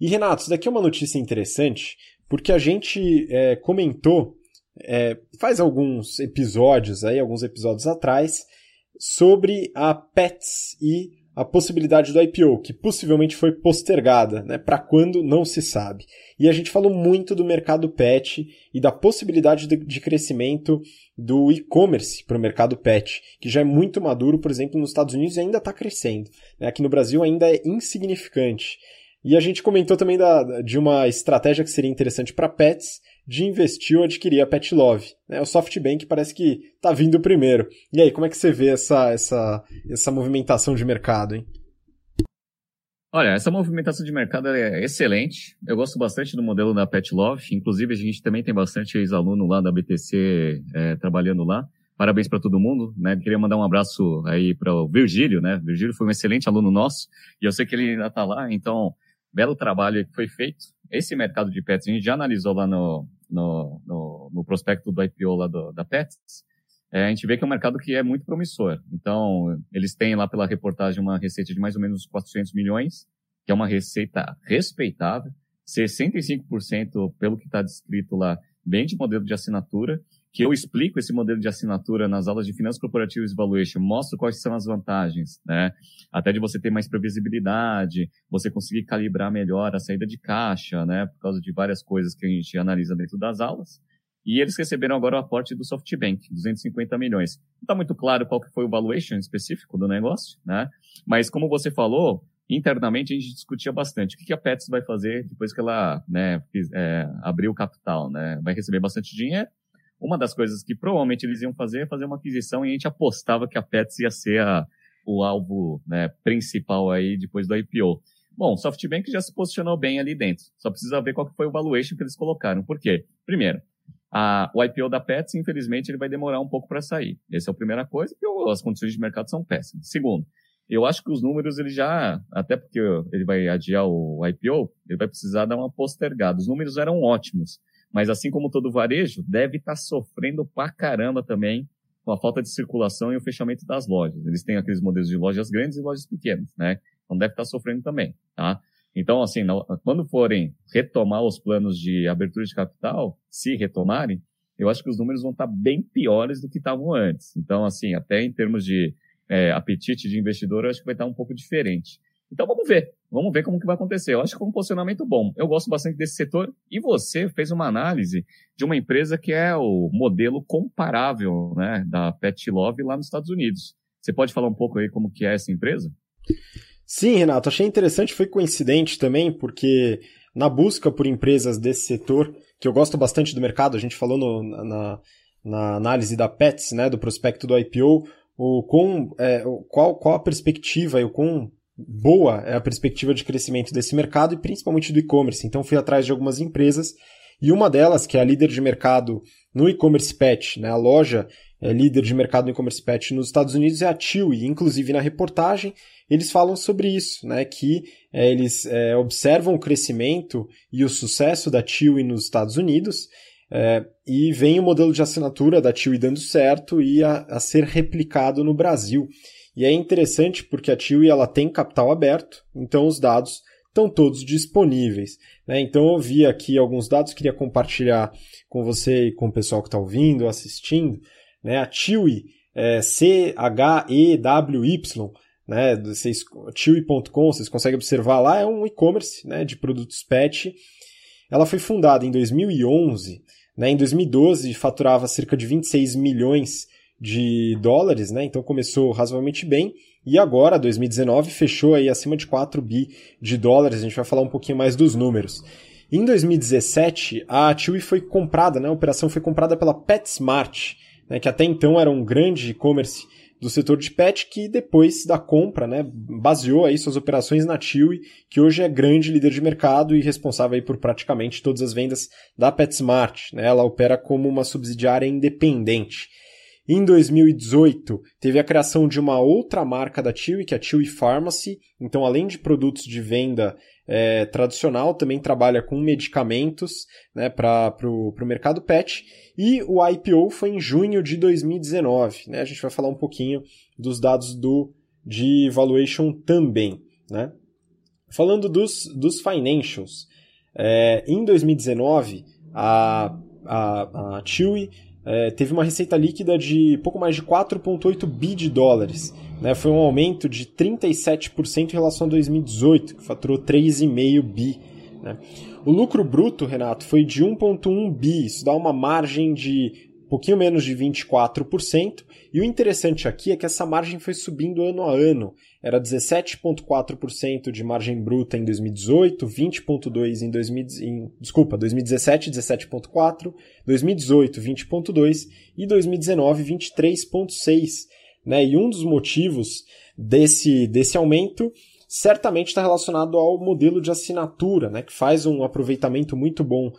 S1: E Renato, isso daqui é uma notícia interessante, porque a gente é, comentou é, faz alguns episódios aí, alguns episódios atrás, sobre a Pets e a possibilidade do IPO, que possivelmente foi postergada, né? Para quando não se sabe. E a gente falou muito do mercado pet e da possibilidade de, de crescimento do e-commerce para o mercado pet, que já é muito maduro, por exemplo, nos Estados Unidos e ainda está crescendo. Né? Aqui no Brasil ainda é insignificante. E a gente comentou também da, de uma estratégia que seria interessante para pets, de investir ou adquirir a Pet Love. Né? O SoftBank parece que está vindo primeiro. E aí, como é que você vê essa, essa, essa movimentação de mercado, hein?
S2: Olha, essa movimentação de mercado é excelente. Eu gosto bastante do modelo da Pet Love. Inclusive, a gente também tem bastante ex-aluno lá da BTC é, trabalhando lá. Parabéns para todo mundo, né? Queria mandar um abraço aí para o Virgílio, né? Virgílio foi um excelente aluno nosso e eu sei que ele ainda está lá, então belo trabalho que foi feito. Esse mercado de pets, a gente já analisou lá no, no, no, no prospecto do IPO lá do, da Pets, é, a gente vê que é um mercado que é muito promissor. Então, eles têm lá pela reportagem uma receita de mais ou menos 400 milhões, que é uma receita respeitável. 65% pelo que está descrito lá, bem de modelo de assinatura que eu explico esse modelo de assinatura nas aulas de Finanças Corporativas e Valuation, mostro quais são as vantagens, né? Até de você ter mais previsibilidade, você conseguir calibrar melhor a saída de caixa, né? Por causa de várias coisas que a gente analisa dentro das aulas. E eles receberam agora o aporte do SoftBank, 250 milhões. Não está muito claro qual que foi o valuation específico do negócio, né? Mas como você falou, internamente a gente discutia bastante. O que a Pets vai fazer depois que ela né, é, abriu o capital, né? Vai receber bastante dinheiro, uma das coisas que provavelmente eles iam fazer é fazer uma aquisição e a gente apostava que a Pets ia ser a, o alvo né, principal aí depois do IPO. Bom, o SoftBank já se posicionou bem ali dentro. Só precisa ver qual foi o valuation que eles colocaram. Por quê? Primeiro, a, o IPO da Pets, infelizmente, ele vai demorar um pouco para sair. Essa é a primeira coisa, porque as condições de mercado são péssimas. Segundo, Eu acho que os números ele já, até porque ele vai adiar o IPO, ele vai precisar dar uma postergada. Os números eram ótimos, mas assim como todo varejo, deve estar tá sofrendo pra caramba também com a falta de circulação e o fechamento das lojas. Eles têm aqueles modelos de lojas grandes e lojas pequenas, né? Então deve estar tá sofrendo também, tá? Então, assim, quando forem retomar os planos de abertura de capital, se retomarem, eu acho que os números vão estar tá bem piores do que estavam antes. Então, assim, até em termos de é, apetite de investidor, eu acho que vai estar um pouco diferente. Então vamos ver, vamos ver como que vai acontecer. Eu acho que é um posicionamento bom. Eu gosto bastante desse setor. E você fez uma análise de uma empresa que é o modelo comparável né, da Pet Love lá nos Estados Unidos. Você pode falar um pouco aí como que é essa empresa?
S1: Sim, Renato, achei interessante, foi coincidente também, porque na busca por empresas desse setor, que eu gosto bastante do mercado, a gente falou no, na, na análise da Pets, né, do prospecto do IPO, o com, é, qual, qual a perspectiva e o quão boa é a perspectiva de crescimento desse mercado e principalmente do e-commerce. Então fui atrás de algumas empresas e uma delas, que é a líder de mercado no e-commerce pet, né, a loja é líder de mercado no e-commerce pet nos Estados Unidos é a Chewy. Inclusive na reportagem eles falam sobre isso, né, que é, eles é, observam o crescimento e o sucesso da Chewy nos Estados Unidos é, e vem o modelo de assinatura da Chewy dando certo e a, a, ser replicado no Brasil. E é interessante porque a Chewy ela tem capital aberto, então os dados estão todos disponíveis. Né? Então eu vi aqui alguns dados, queria compartilhar com você e com o pessoal que está ouvindo, assistindo. Né? A Chewy, é, C-H-E-W-Y, né? Chewy.com, vocês conseguem observar lá, é um e-commerce né, de produtos pet. Ela foi fundada em 2011 né? Em 2012, faturava cerca de 26 milhões de dólares, né? então começou razoavelmente bem. E agora, 2019, fechou aí acima de 4 bi de dólares. A gente vai falar um pouquinho mais dos números. Em 2017, a Chewy foi comprada, né? a operação foi comprada pela PetSmart, né? que até então era um grande e-commerce do setor de pet que depois da compra, né, baseou aí suas operações na Chewy, que hoje é grande líder de mercado e responsável aí por praticamente todas as vendas da PetSmart. Né? Ela opera como uma subsidiária independente. Em 2018, teve a criação de uma outra marca da Chewy, que é a Chewy Pharmacy. Então, além de produtos de venda é, tradicional, também trabalha com medicamentos né, para o mercado pet. E o IPO foi em junho de 2019. Né? A gente vai falar um pouquinho dos dados do, de valuation também. Né? Falando dos, dos financials, é, em 2019, a, a, a é, teve uma receita líquida de pouco mais de 4,8 bi de dólares. Né? Foi um aumento de 37% em relação a 2018, que faturou 3,5 bi. Né? O lucro bruto, Renato, foi de 1,1 bi, isso dá uma margem de pouquinho menos de 24%. E o interessante aqui é que essa margem foi subindo ano a ano. Era 17,4% de margem bruta em 2018, 20,2% em, 2000, em desculpa, 2017, 17,4%, 2018, 20,2% e 2019, 23,6%. Né? E um dos motivos desse, desse aumento certamente está relacionado ao modelo de assinatura, né, que faz um aproveitamento muito bom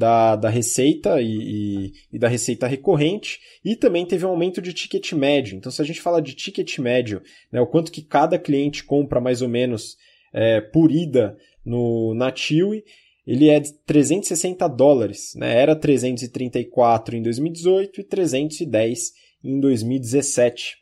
S1: da, da receita e, e, e, da receita recorrente, e também teve um aumento de ticket médio. Então, se a gente fala de ticket médio, né, o quanto que cada cliente compra mais ou menos é, por ida no, na Chewy, ele é de 360 dólares. Né? Era 334 em 2018 e 310 em 2017.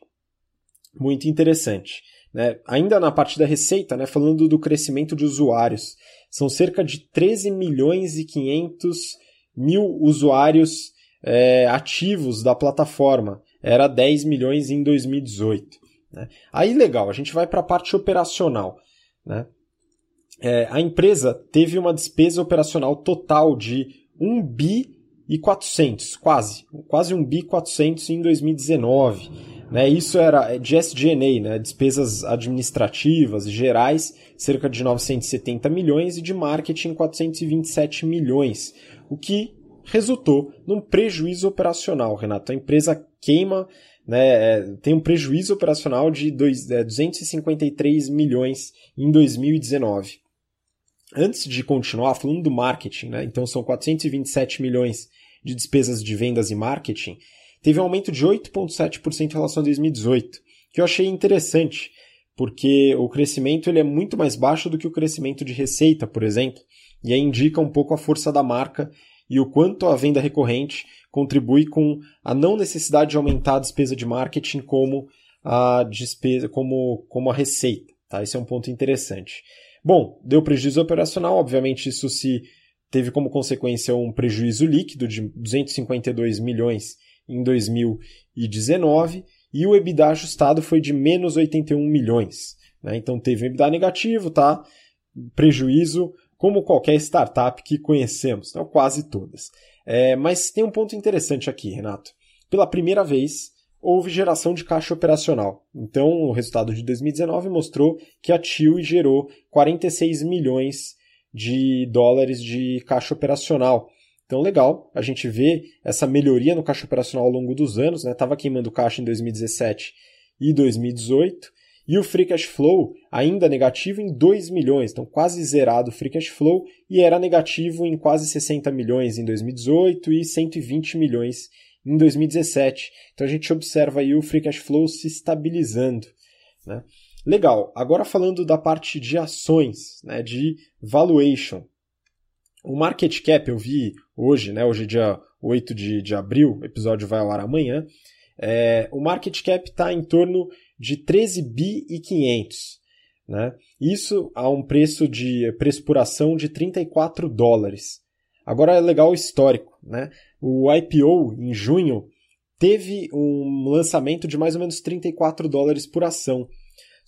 S1: Muito interessante. Né? Ainda na parte da receita, né, falando do crescimento de usuários, são cerca de 13 milhões e 500 mil usuários é, ativos da plataforma. Era 10 milhões em 2018. Né? Aí legal, a gente vai para a parte operacional. Né? É, a empresa teve uma despesa operacional total de 1 bi e 400, quase, quase 1 bi 400 em 2019. Né? Isso era de SG&A, né? despesas administrativas gerais, cerca de 970 milhões e de marketing 427 milhões, o que resultou num prejuízo operacional, Renato. A empresa queima, né, é, tem um prejuízo operacional de dois, é, 253 milhões em 2019. Antes de continuar falando do marketing, né, então são 427 milhões de despesas de vendas e marketing, teve um aumento de 8,7% em relação a 2018, que eu achei interessante, porque o crescimento ele é muito mais baixo do que o crescimento de receita, por exemplo, e aí indica um pouco a força da marca e o quanto a venda recorrente contribui com a não necessidade de aumentar a despesa de marketing como a despesa, como, como a receita. Tá? Esse é um ponto interessante. Bom, deu prejuízo operacional, obviamente isso se teve como consequência um prejuízo líquido de 252 milhões em 2019 e o EBITDA ajustado foi de menos 81 milhões. Né? Então teve um EBITDA negativo, tá? Prejuízo, como qualquer startup que conhecemos, então, quase todas. É, mas tem um ponto interessante aqui, Renato. Pela primeira vez, houve geração de caixa operacional. Então, o resultado de 2019 mostrou que a TIL gerou 46 milhões de dólares de caixa operacional. Então, legal, a gente vê essa melhoria no caixa operacional ao longo dos anos, né? Tava queimando caixa em 2017 e 2018, e o free cash flow ainda negativo em 2 milhões, então quase zerado o free cash flow, e era negativo em quase 60 milhões em 2018 e 120 milhões em 2017. Então a gente observa aí o free cash flow se estabilizando. Né? Legal, agora falando da parte de ações, né, de valuation. O market cap eu vi hoje, né, hoje é dia 8 de, de abril, o episódio vai ao ar amanhã. É, o market cap está em torno de 13 bi e 500. Né? Isso a um preço de preço por ação de 34 dólares. Agora é legal o histórico. Né? O IPO em junho teve um lançamento de mais ou menos 34 dólares por ação.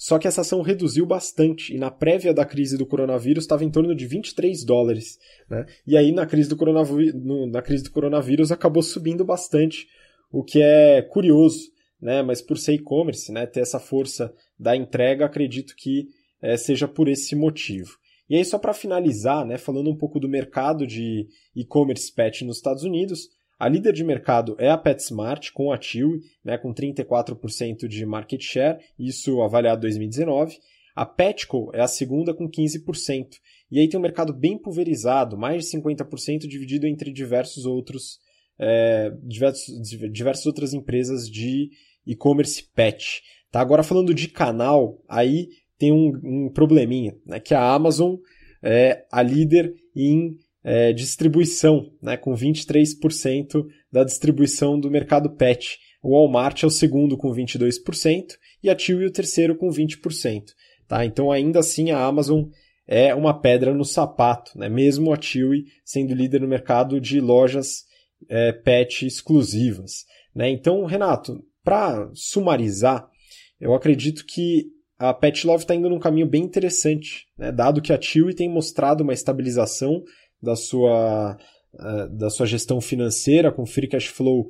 S1: Só que essa ação reduziu bastante e na prévia da crise do coronavírus estava em torno de 23 dólares. Né? E aí na crise, do coronavírus, na crise do coronavírus acabou subindo bastante, o que é curioso, né? mas por ser e-commerce, né? ter essa força da entrega, acredito que é, seja por esse motivo. E aí, só para finalizar, né, falando um pouco do mercado de e-commerce pet nos Estados Unidos, a líder de mercado é a PetSmart, com a Chewy, né, com 34% de market share, isso avaliado em 2019. A Petco é a segunda com 15%. E aí tem um mercado bem pulverizado, mais de 50% dividido entre diversos outros, é, diversos, diversas outras empresas de e-commerce pet. Tá? Agora falando de canal, aí tem um, um probleminha, né, que a Amazon é a líder em é, distribuição, né, com 23% da distribuição do mercado pet. O Walmart é o segundo com 22% e a Chewy o terceiro com 20%. Tá? Então, ainda assim, a Amazon é uma pedra no sapato, né? mesmo a Chewy sendo líder no mercado de lojas é, pet exclusivas. Né? Então, Renato, para sumarizar, eu acredito que a Pet Love está indo num caminho bem interessante, né? dado que a Chewy tem mostrado uma estabilização da sua, uh, da sua gestão financeira, com free cash flow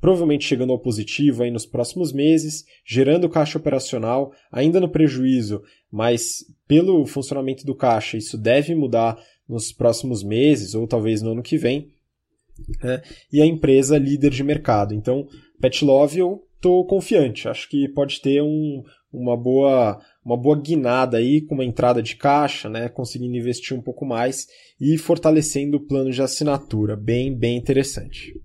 S1: provavelmente chegando ao positivo aí nos próximos meses, gerando caixa operacional, ainda no prejuízo, mas pelo funcionamento do caixa isso deve mudar nos próximos meses ou talvez no ano que vem. Né? E a empresa líder de mercado. Então, Pet Love eu estou confiante, acho que pode ter um, uma boa uma boa guinada aí com uma entrada de caixa, né, conseguindo investir um pouco mais e fortalecendo o plano de assinatura, bem bem interessante.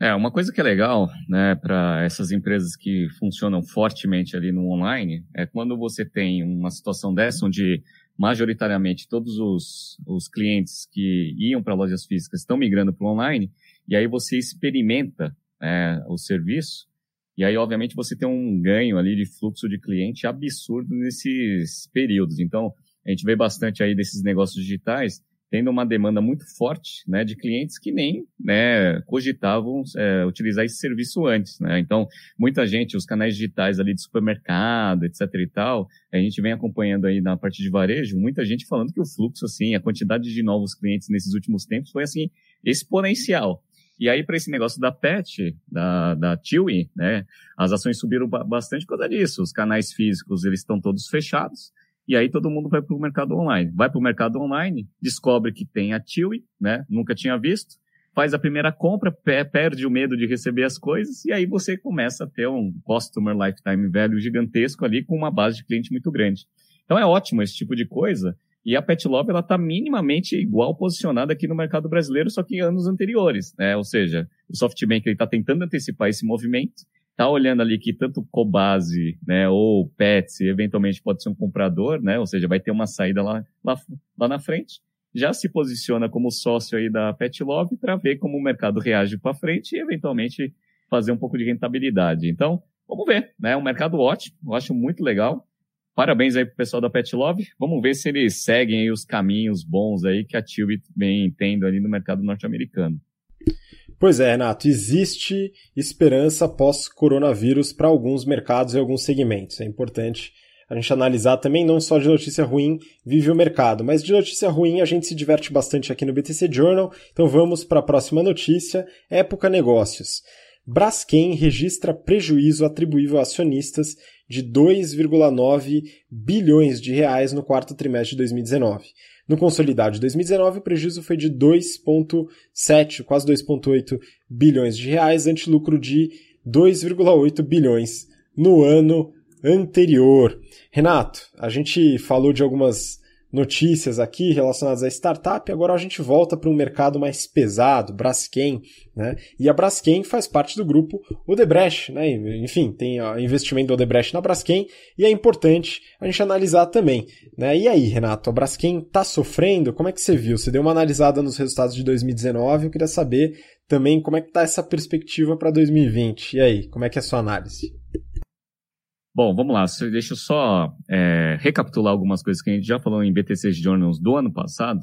S2: É, uma coisa que é legal, né, para essas empresas que funcionam fortemente ali no online, é quando você tem uma situação dessa onde majoritariamente todos os, os clientes que iam para lojas físicas estão migrando para o online, e aí você experimenta é, o serviço, e aí, obviamente, você tem um ganho ali de fluxo de cliente absurdo nesses períodos. Então, a gente vê bastante aí desses negócios digitais tendo uma demanda muito forte, né, de clientes que nem, né, cogitavam é, utilizar esse serviço antes, né. Então, muita gente, os canais digitais ali de supermercado, etc e tal, a gente vem acompanhando aí na parte de varejo, muita gente falando que o fluxo, assim, a quantidade de novos clientes nesses últimos tempos foi, assim, exponencial. E aí, para esse negócio da PET, da, da Chewy, né, as ações subiram bastante por causa disso. Os canais físicos, eles estão todos fechados. E aí todo mundo vai para o mercado online. Vai para o mercado online, descobre que tem a Chewy, né, nunca tinha visto, faz a primeira compra, perde o medo de receber as coisas, e aí você começa a ter um customer lifetime value gigantesco ali com uma base de cliente muito grande. Então é ótimo esse tipo de coisa, e a Pet Love ela está minimamente igual posicionada aqui no mercado brasileiro, só que anos anteriores, né? Ou seja, o SoftBank está tentando antecipar esse movimento tá olhando ali que tanto Cobase, né, ou Pets, eventualmente pode ser um comprador, né, ou seja, vai ter uma saída lá, lá, lá na frente, já se posiciona como sócio aí da Pet Love para ver como o mercado reage para frente e eventualmente fazer um pouco de rentabilidade. Então, vamos ver, né, um mercado ótimo, eu acho muito legal. Parabéns aí pro pessoal da Pet Love. Vamos ver se eles seguem os caminhos bons aí que a Tilbit vem tendo ali no mercado norte-americano.
S1: Pois é, Renato, existe esperança pós-coronavírus para alguns mercados e alguns segmentos. É importante a gente analisar também, não só de notícia ruim vive o mercado, mas de notícia ruim a gente se diverte bastante aqui no BTC Journal. Então vamos para a próxima notícia: Época Negócios. Braskem registra prejuízo atribuível a acionistas de 2,9 bilhões de reais no quarto trimestre de 2019. No consolidado de 2019, o prejuízo foi de 2,7, quase 2,8 bilhões de reais, ante lucro de 2,8 bilhões no ano anterior. Renato, a gente falou de algumas notícias aqui relacionadas à startup, agora a gente volta para um mercado mais pesado, Braskem, né? E a Braskem faz parte do grupo Odebrecht, né? Enfim, tem investimento do Odebrecht na Braskem e é importante a gente analisar também, né? E aí, Renato, a Braskem está sofrendo? Como é que você viu? Você deu uma analisada nos resultados de 2019, eu queria saber também como é que está essa perspectiva para 2020. E aí, como é que é a sua análise?
S2: Bom, vamos lá. Deixa eu só é, recapitular algumas coisas que a gente já falou em BTC Journals do ano passado.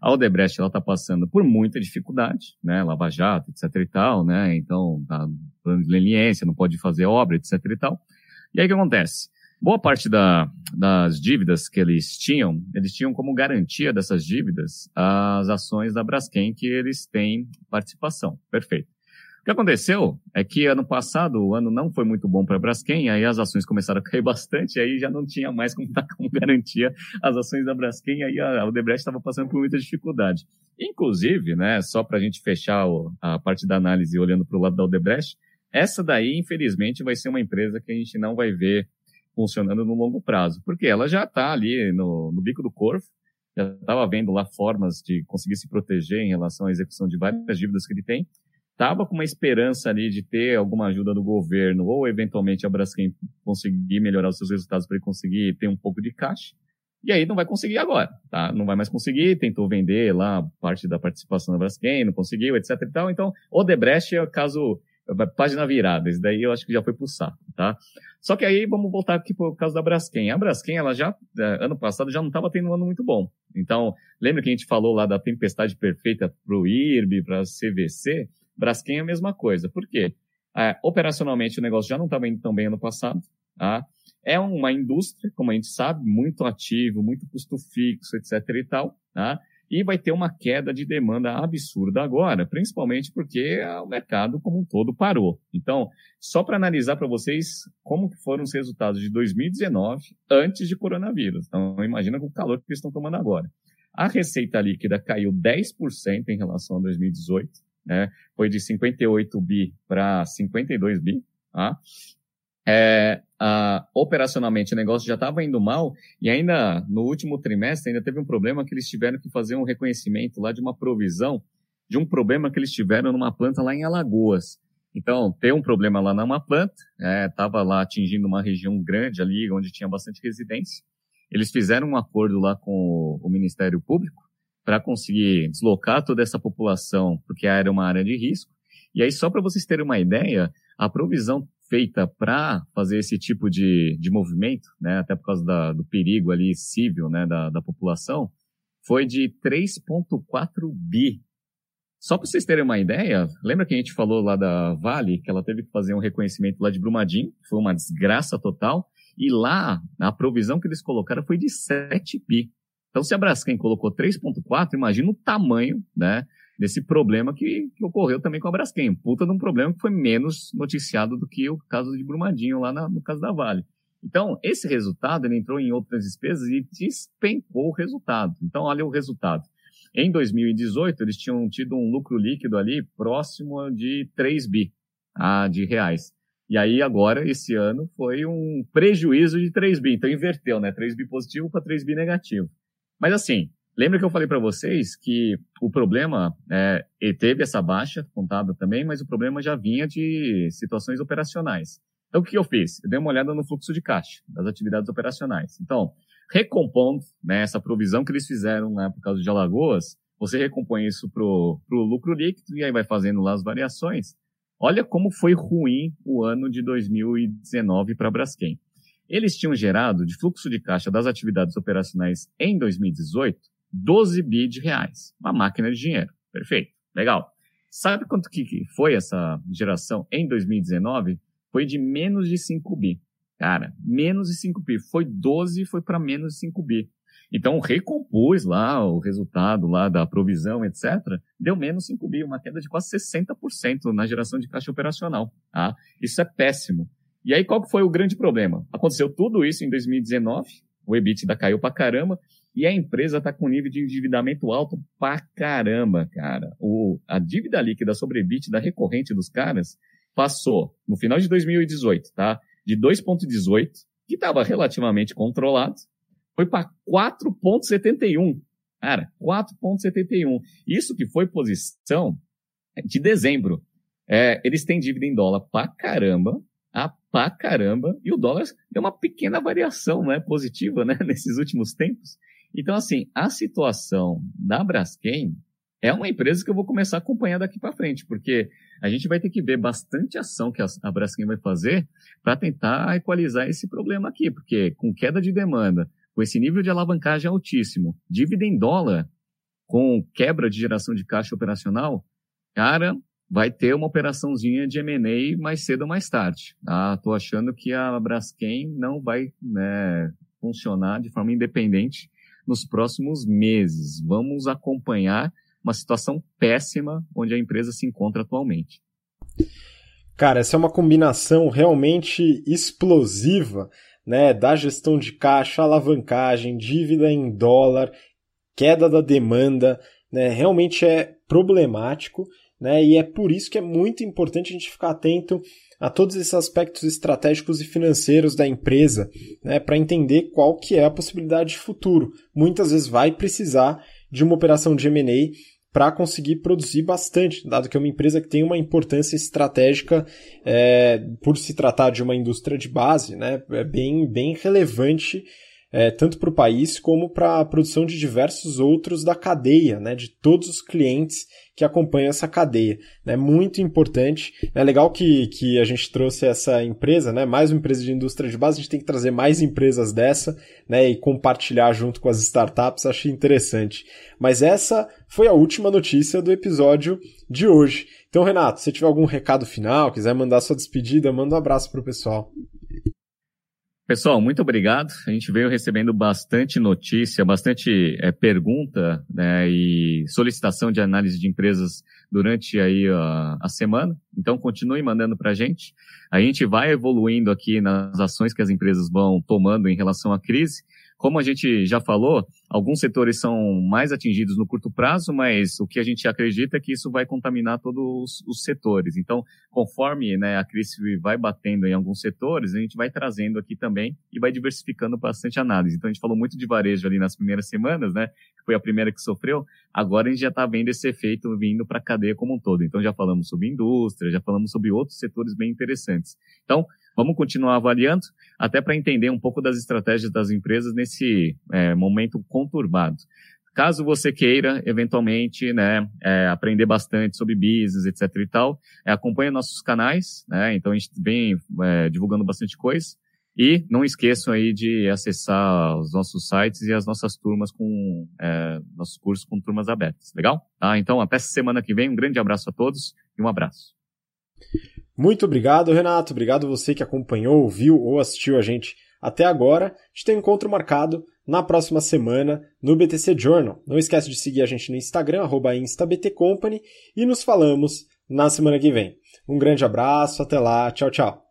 S2: A Odebrecht ela está passando por muita dificuldade, né? Lava Jato, etc e tal, né? Então, tá plano de leniência, não pode fazer obra, etc e tal. E aí o que acontece? Boa parte da, das dívidas que eles tinham, eles tinham como garantia dessas dívidas as ações da Braskem que eles têm participação. Perfeito. O que aconteceu é que ano passado o ano não foi muito bom para a Braskem, aí as ações começaram a cair bastante, aí já não tinha mais como dar como garantia as ações da Braskem, aí a Odebrecht estava passando por muita dificuldade. Inclusive, né, só para a gente fechar a parte da análise olhando para o lado da Odebrecht, essa daí, infelizmente, vai ser uma empresa que a gente não vai ver funcionando no longo prazo, porque ela já está ali no, no bico do corvo, já estava vendo lá formas de conseguir se proteger em relação à execução de várias dívidas que ele tem, estava com uma esperança ali de ter alguma ajuda do governo ou eventualmente a Braskem conseguir melhorar os seus resultados para ele conseguir ter um pouco de caixa. E aí não vai conseguir agora, tá? Não vai mais conseguir, tentou vender lá parte da participação da Braskem, não conseguiu, etc e tal. Então, Odebrecht é o caso, página virada, isso daí eu acho que já foi pro saco, tá? Só que aí vamos voltar aqui pro caso da Braskem. A Braskem, ela já, é, ano passado, já não estava tendo um ano muito bom. Então, lembra que a gente falou lá da tempestade perfeita pro IRB, para CVC? Braskem é a mesma coisa. Por quê? É, operacionalmente o negócio já não estava indo tão bem ano passado. Tá? É uma indústria, como a gente sabe, muito ativo, muito custo fixo, etc. e tal. Tá? E vai ter uma queda de demanda absurda agora, principalmente porque o mercado como um todo parou. Então, só para analisar para vocês como foram os resultados de 2019 antes de coronavírus. Então, imagina com o calor que eles estão tomando agora. A receita líquida caiu 10% em relação a 2018 né? Foi de 58 bi para 52 bi, tá? É, a, operacionalmente o negócio já estava indo mal e ainda no último trimestre ainda teve um problema que eles tiveram que fazer um reconhecimento lá de uma provisão de um problema que eles tiveram numa planta lá em Alagoas. Então, tem um problema lá numa planta, estava é, lá atingindo uma região grande ali, onde tinha bastante residência. Eles fizeram um acordo lá com o Ministério Público para conseguir deslocar toda essa população, porque era uma área de risco. E aí, só para vocês terem uma ideia, a provisão feita para fazer esse tipo de, de movimento, né, até por causa da, do perigo ali civil né, da, da população, foi de 3,4 bi. Só para vocês terem uma ideia, lembra que a gente falou lá da Vale, que ela teve que fazer um reconhecimento lá de Brumadinho, foi uma desgraça total, e lá a provisão que eles colocaram foi de 7 bi. Então, se a Braskem colocou 3,4, imagina o tamanho, né, desse problema que, que, ocorreu também com a Braskem. Puta de um problema que foi menos noticiado do que o caso de Brumadinho lá na, no caso da Vale. Então, esse resultado, ele entrou em outras despesas e despencou o resultado. Então, olha o resultado. Em 2018, eles tinham tido um lucro líquido ali próximo de 3 bi ah, de reais. E aí, agora, esse ano, foi um prejuízo de 3 bi. Então, inverteu, né? 3 bi positivo para 3 bi negativo. Mas assim, Lembra que eu falei para vocês que o problema é, teve essa baixa contada também, mas o problema já vinha de situações operacionais. Então, o que eu fiz? Eu dei uma olhada no fluxo de caixa das atividades operacionais. Então, recompondo né, essa provisão que eles fizeram né, por causa de Alagoas, você recompõe isso para o lucro líquido e aí vai fazendo lá as variações. Olha como foi ruim o ano de 2019 para a Braskem. Eles tinham gerado de fluxo de caixa das atividades operacionais em 2018 12 bi de reais. Uma máquina de dinheiro. Perfeito. Legal. Sabe quanto que foi essa geração em 2019? Foi de menos de 5 bi. Cara, menos de 5 bi. Foi 12, foi para menos de 5 bi. Então, recompus lá o resultado lá da provisão, etc. Deu menos 5 bi, uma queda de quase 60% na geração de caixa operacional. Tá? Isso é péssimo. E aí, qual foi o grande problema? Aconteceu tudo isso em 2019, o EBITDA caiu pra caramba, e a empresa está com nível de endividamento alto pra caramba, cara. O, a dívida líquida sobre EBITDA recorrente dos caras passou, no final de 2018, tá? De 2,18, que estava relativamente controlado, foi para 4,71. Cara, 4,71. Isso que foi posição de dezembro. É, eles têm dívida em dólar pra caramba, pra caramba, e o dólar deu uma pequena variação né, positiva né, nesses últimos tempos. Então, assim, a situação da Braskem é uma empresa que eu vou começar a acompanhar daqui para frente, porque a gente vai ter que ver bastante ação que a Braskem vai fazer para tentar equalizar esse problema aqui, porque com queda de demanda, com esse nível de alavancagem altíssimo, dívida em dólar, com quebra de geração de caixa operacional, cara, vai ter uma operaçãozinha de M&A mais cedo ou mais tarde. Tá? Tô achando que a Braskem não vai né, funcionar de forma independente nos próximos meses. Vamos acompanhar uma situação péssima onde a empresa se encontra atualmente.
S1: Cara, essa é uma combinação realmente explosiva, né, da gestão de caixa, alavancagem, dívida em dólar, queda da demanda, né, realmente é problemático, né, e é por isso que é muito importante a gente ficar atento a todos esses aspectos estratégicos e financeiros da empresa, né, para entender qual que é a possibilidade de futuro. Muitas vezes vai precisar de uma operação de M&A para conseguir produzir bastante, dado que é uma empresa que tem uma importância estratégica é, por se tratar de uma indústria de base, né, é bem, bem relevante é, tanto para o país como para a produção de diversos outros da cadeia, né, de todos os clientes que acompanham essa cadeia. É né, muito importante. É legal que, que a gente trouxe essa empresa, né, mais uma empresa de indústria de base, a gente tem que trazer mais empresas dessa né, e compartilhar junto com as startups, achei interessante. Mas essa foi a última notícia do episódio de hoje. Então, Renato, se tiver algum recado final, quiser mandar sua despedida, manda um abraço para o pessoal.
S2: Pessoal, muito obrigado. A gente veio recebendo bastante notícia, bastante é, pergunta né, e solicitação de análise de empresas durante aí a, a semana. Então, continue mandando para a gente. A gente vai evoluindo aqui nas ações que as empresas vão tomando em relação à crise. Como a gente já falou, Alguns setores são mais atingidos no curto prazo, mas o que a gente acredita é que isso vai contaminar todos os, setores. Então, conforme né, a crise vai batendo em alguns setores, a gente vai trazendo aqui também e vai diversificando bastante a análise. Então, a gente falou muito de varejo ali nas primeiras semanas, né? Que foi a primeira que sofreu. Agora a gente já está vendo esse efeito vindo para a cadeia como um todo. Então, já falamos sobre indústria, já falamos sobre outros setores bem interessantes. Então, Vamos continuar avaliando, até para entender um pouco das estratégias das empresas nesse é, momento conturbado. Caso você queira, eventualmente, né, é, aprender bastante sobre business, etc e tal, é, acompanhe nossos canais, né, então a gente vem é, divulgando bastante coisa. E não esqueçam aí de acessar os nossos sites e as nossas turmas com, é, nossos cursos com turmas abertas, legal? Tá? Então, até semana que vem, um grande abraço a todos e um abraço.
S1: Muito obrigado, Renato. Obrigado você que acompanhou, ouviu ou assistiu a gente até agora. A gente tem um encontro marcado na próxima semana no BTC Journal. Não esquece de seguir a gente no Instagram, instabtcompany, e nos falamos na semana que vem. Um grande abraço, até lá, tchau, tchau.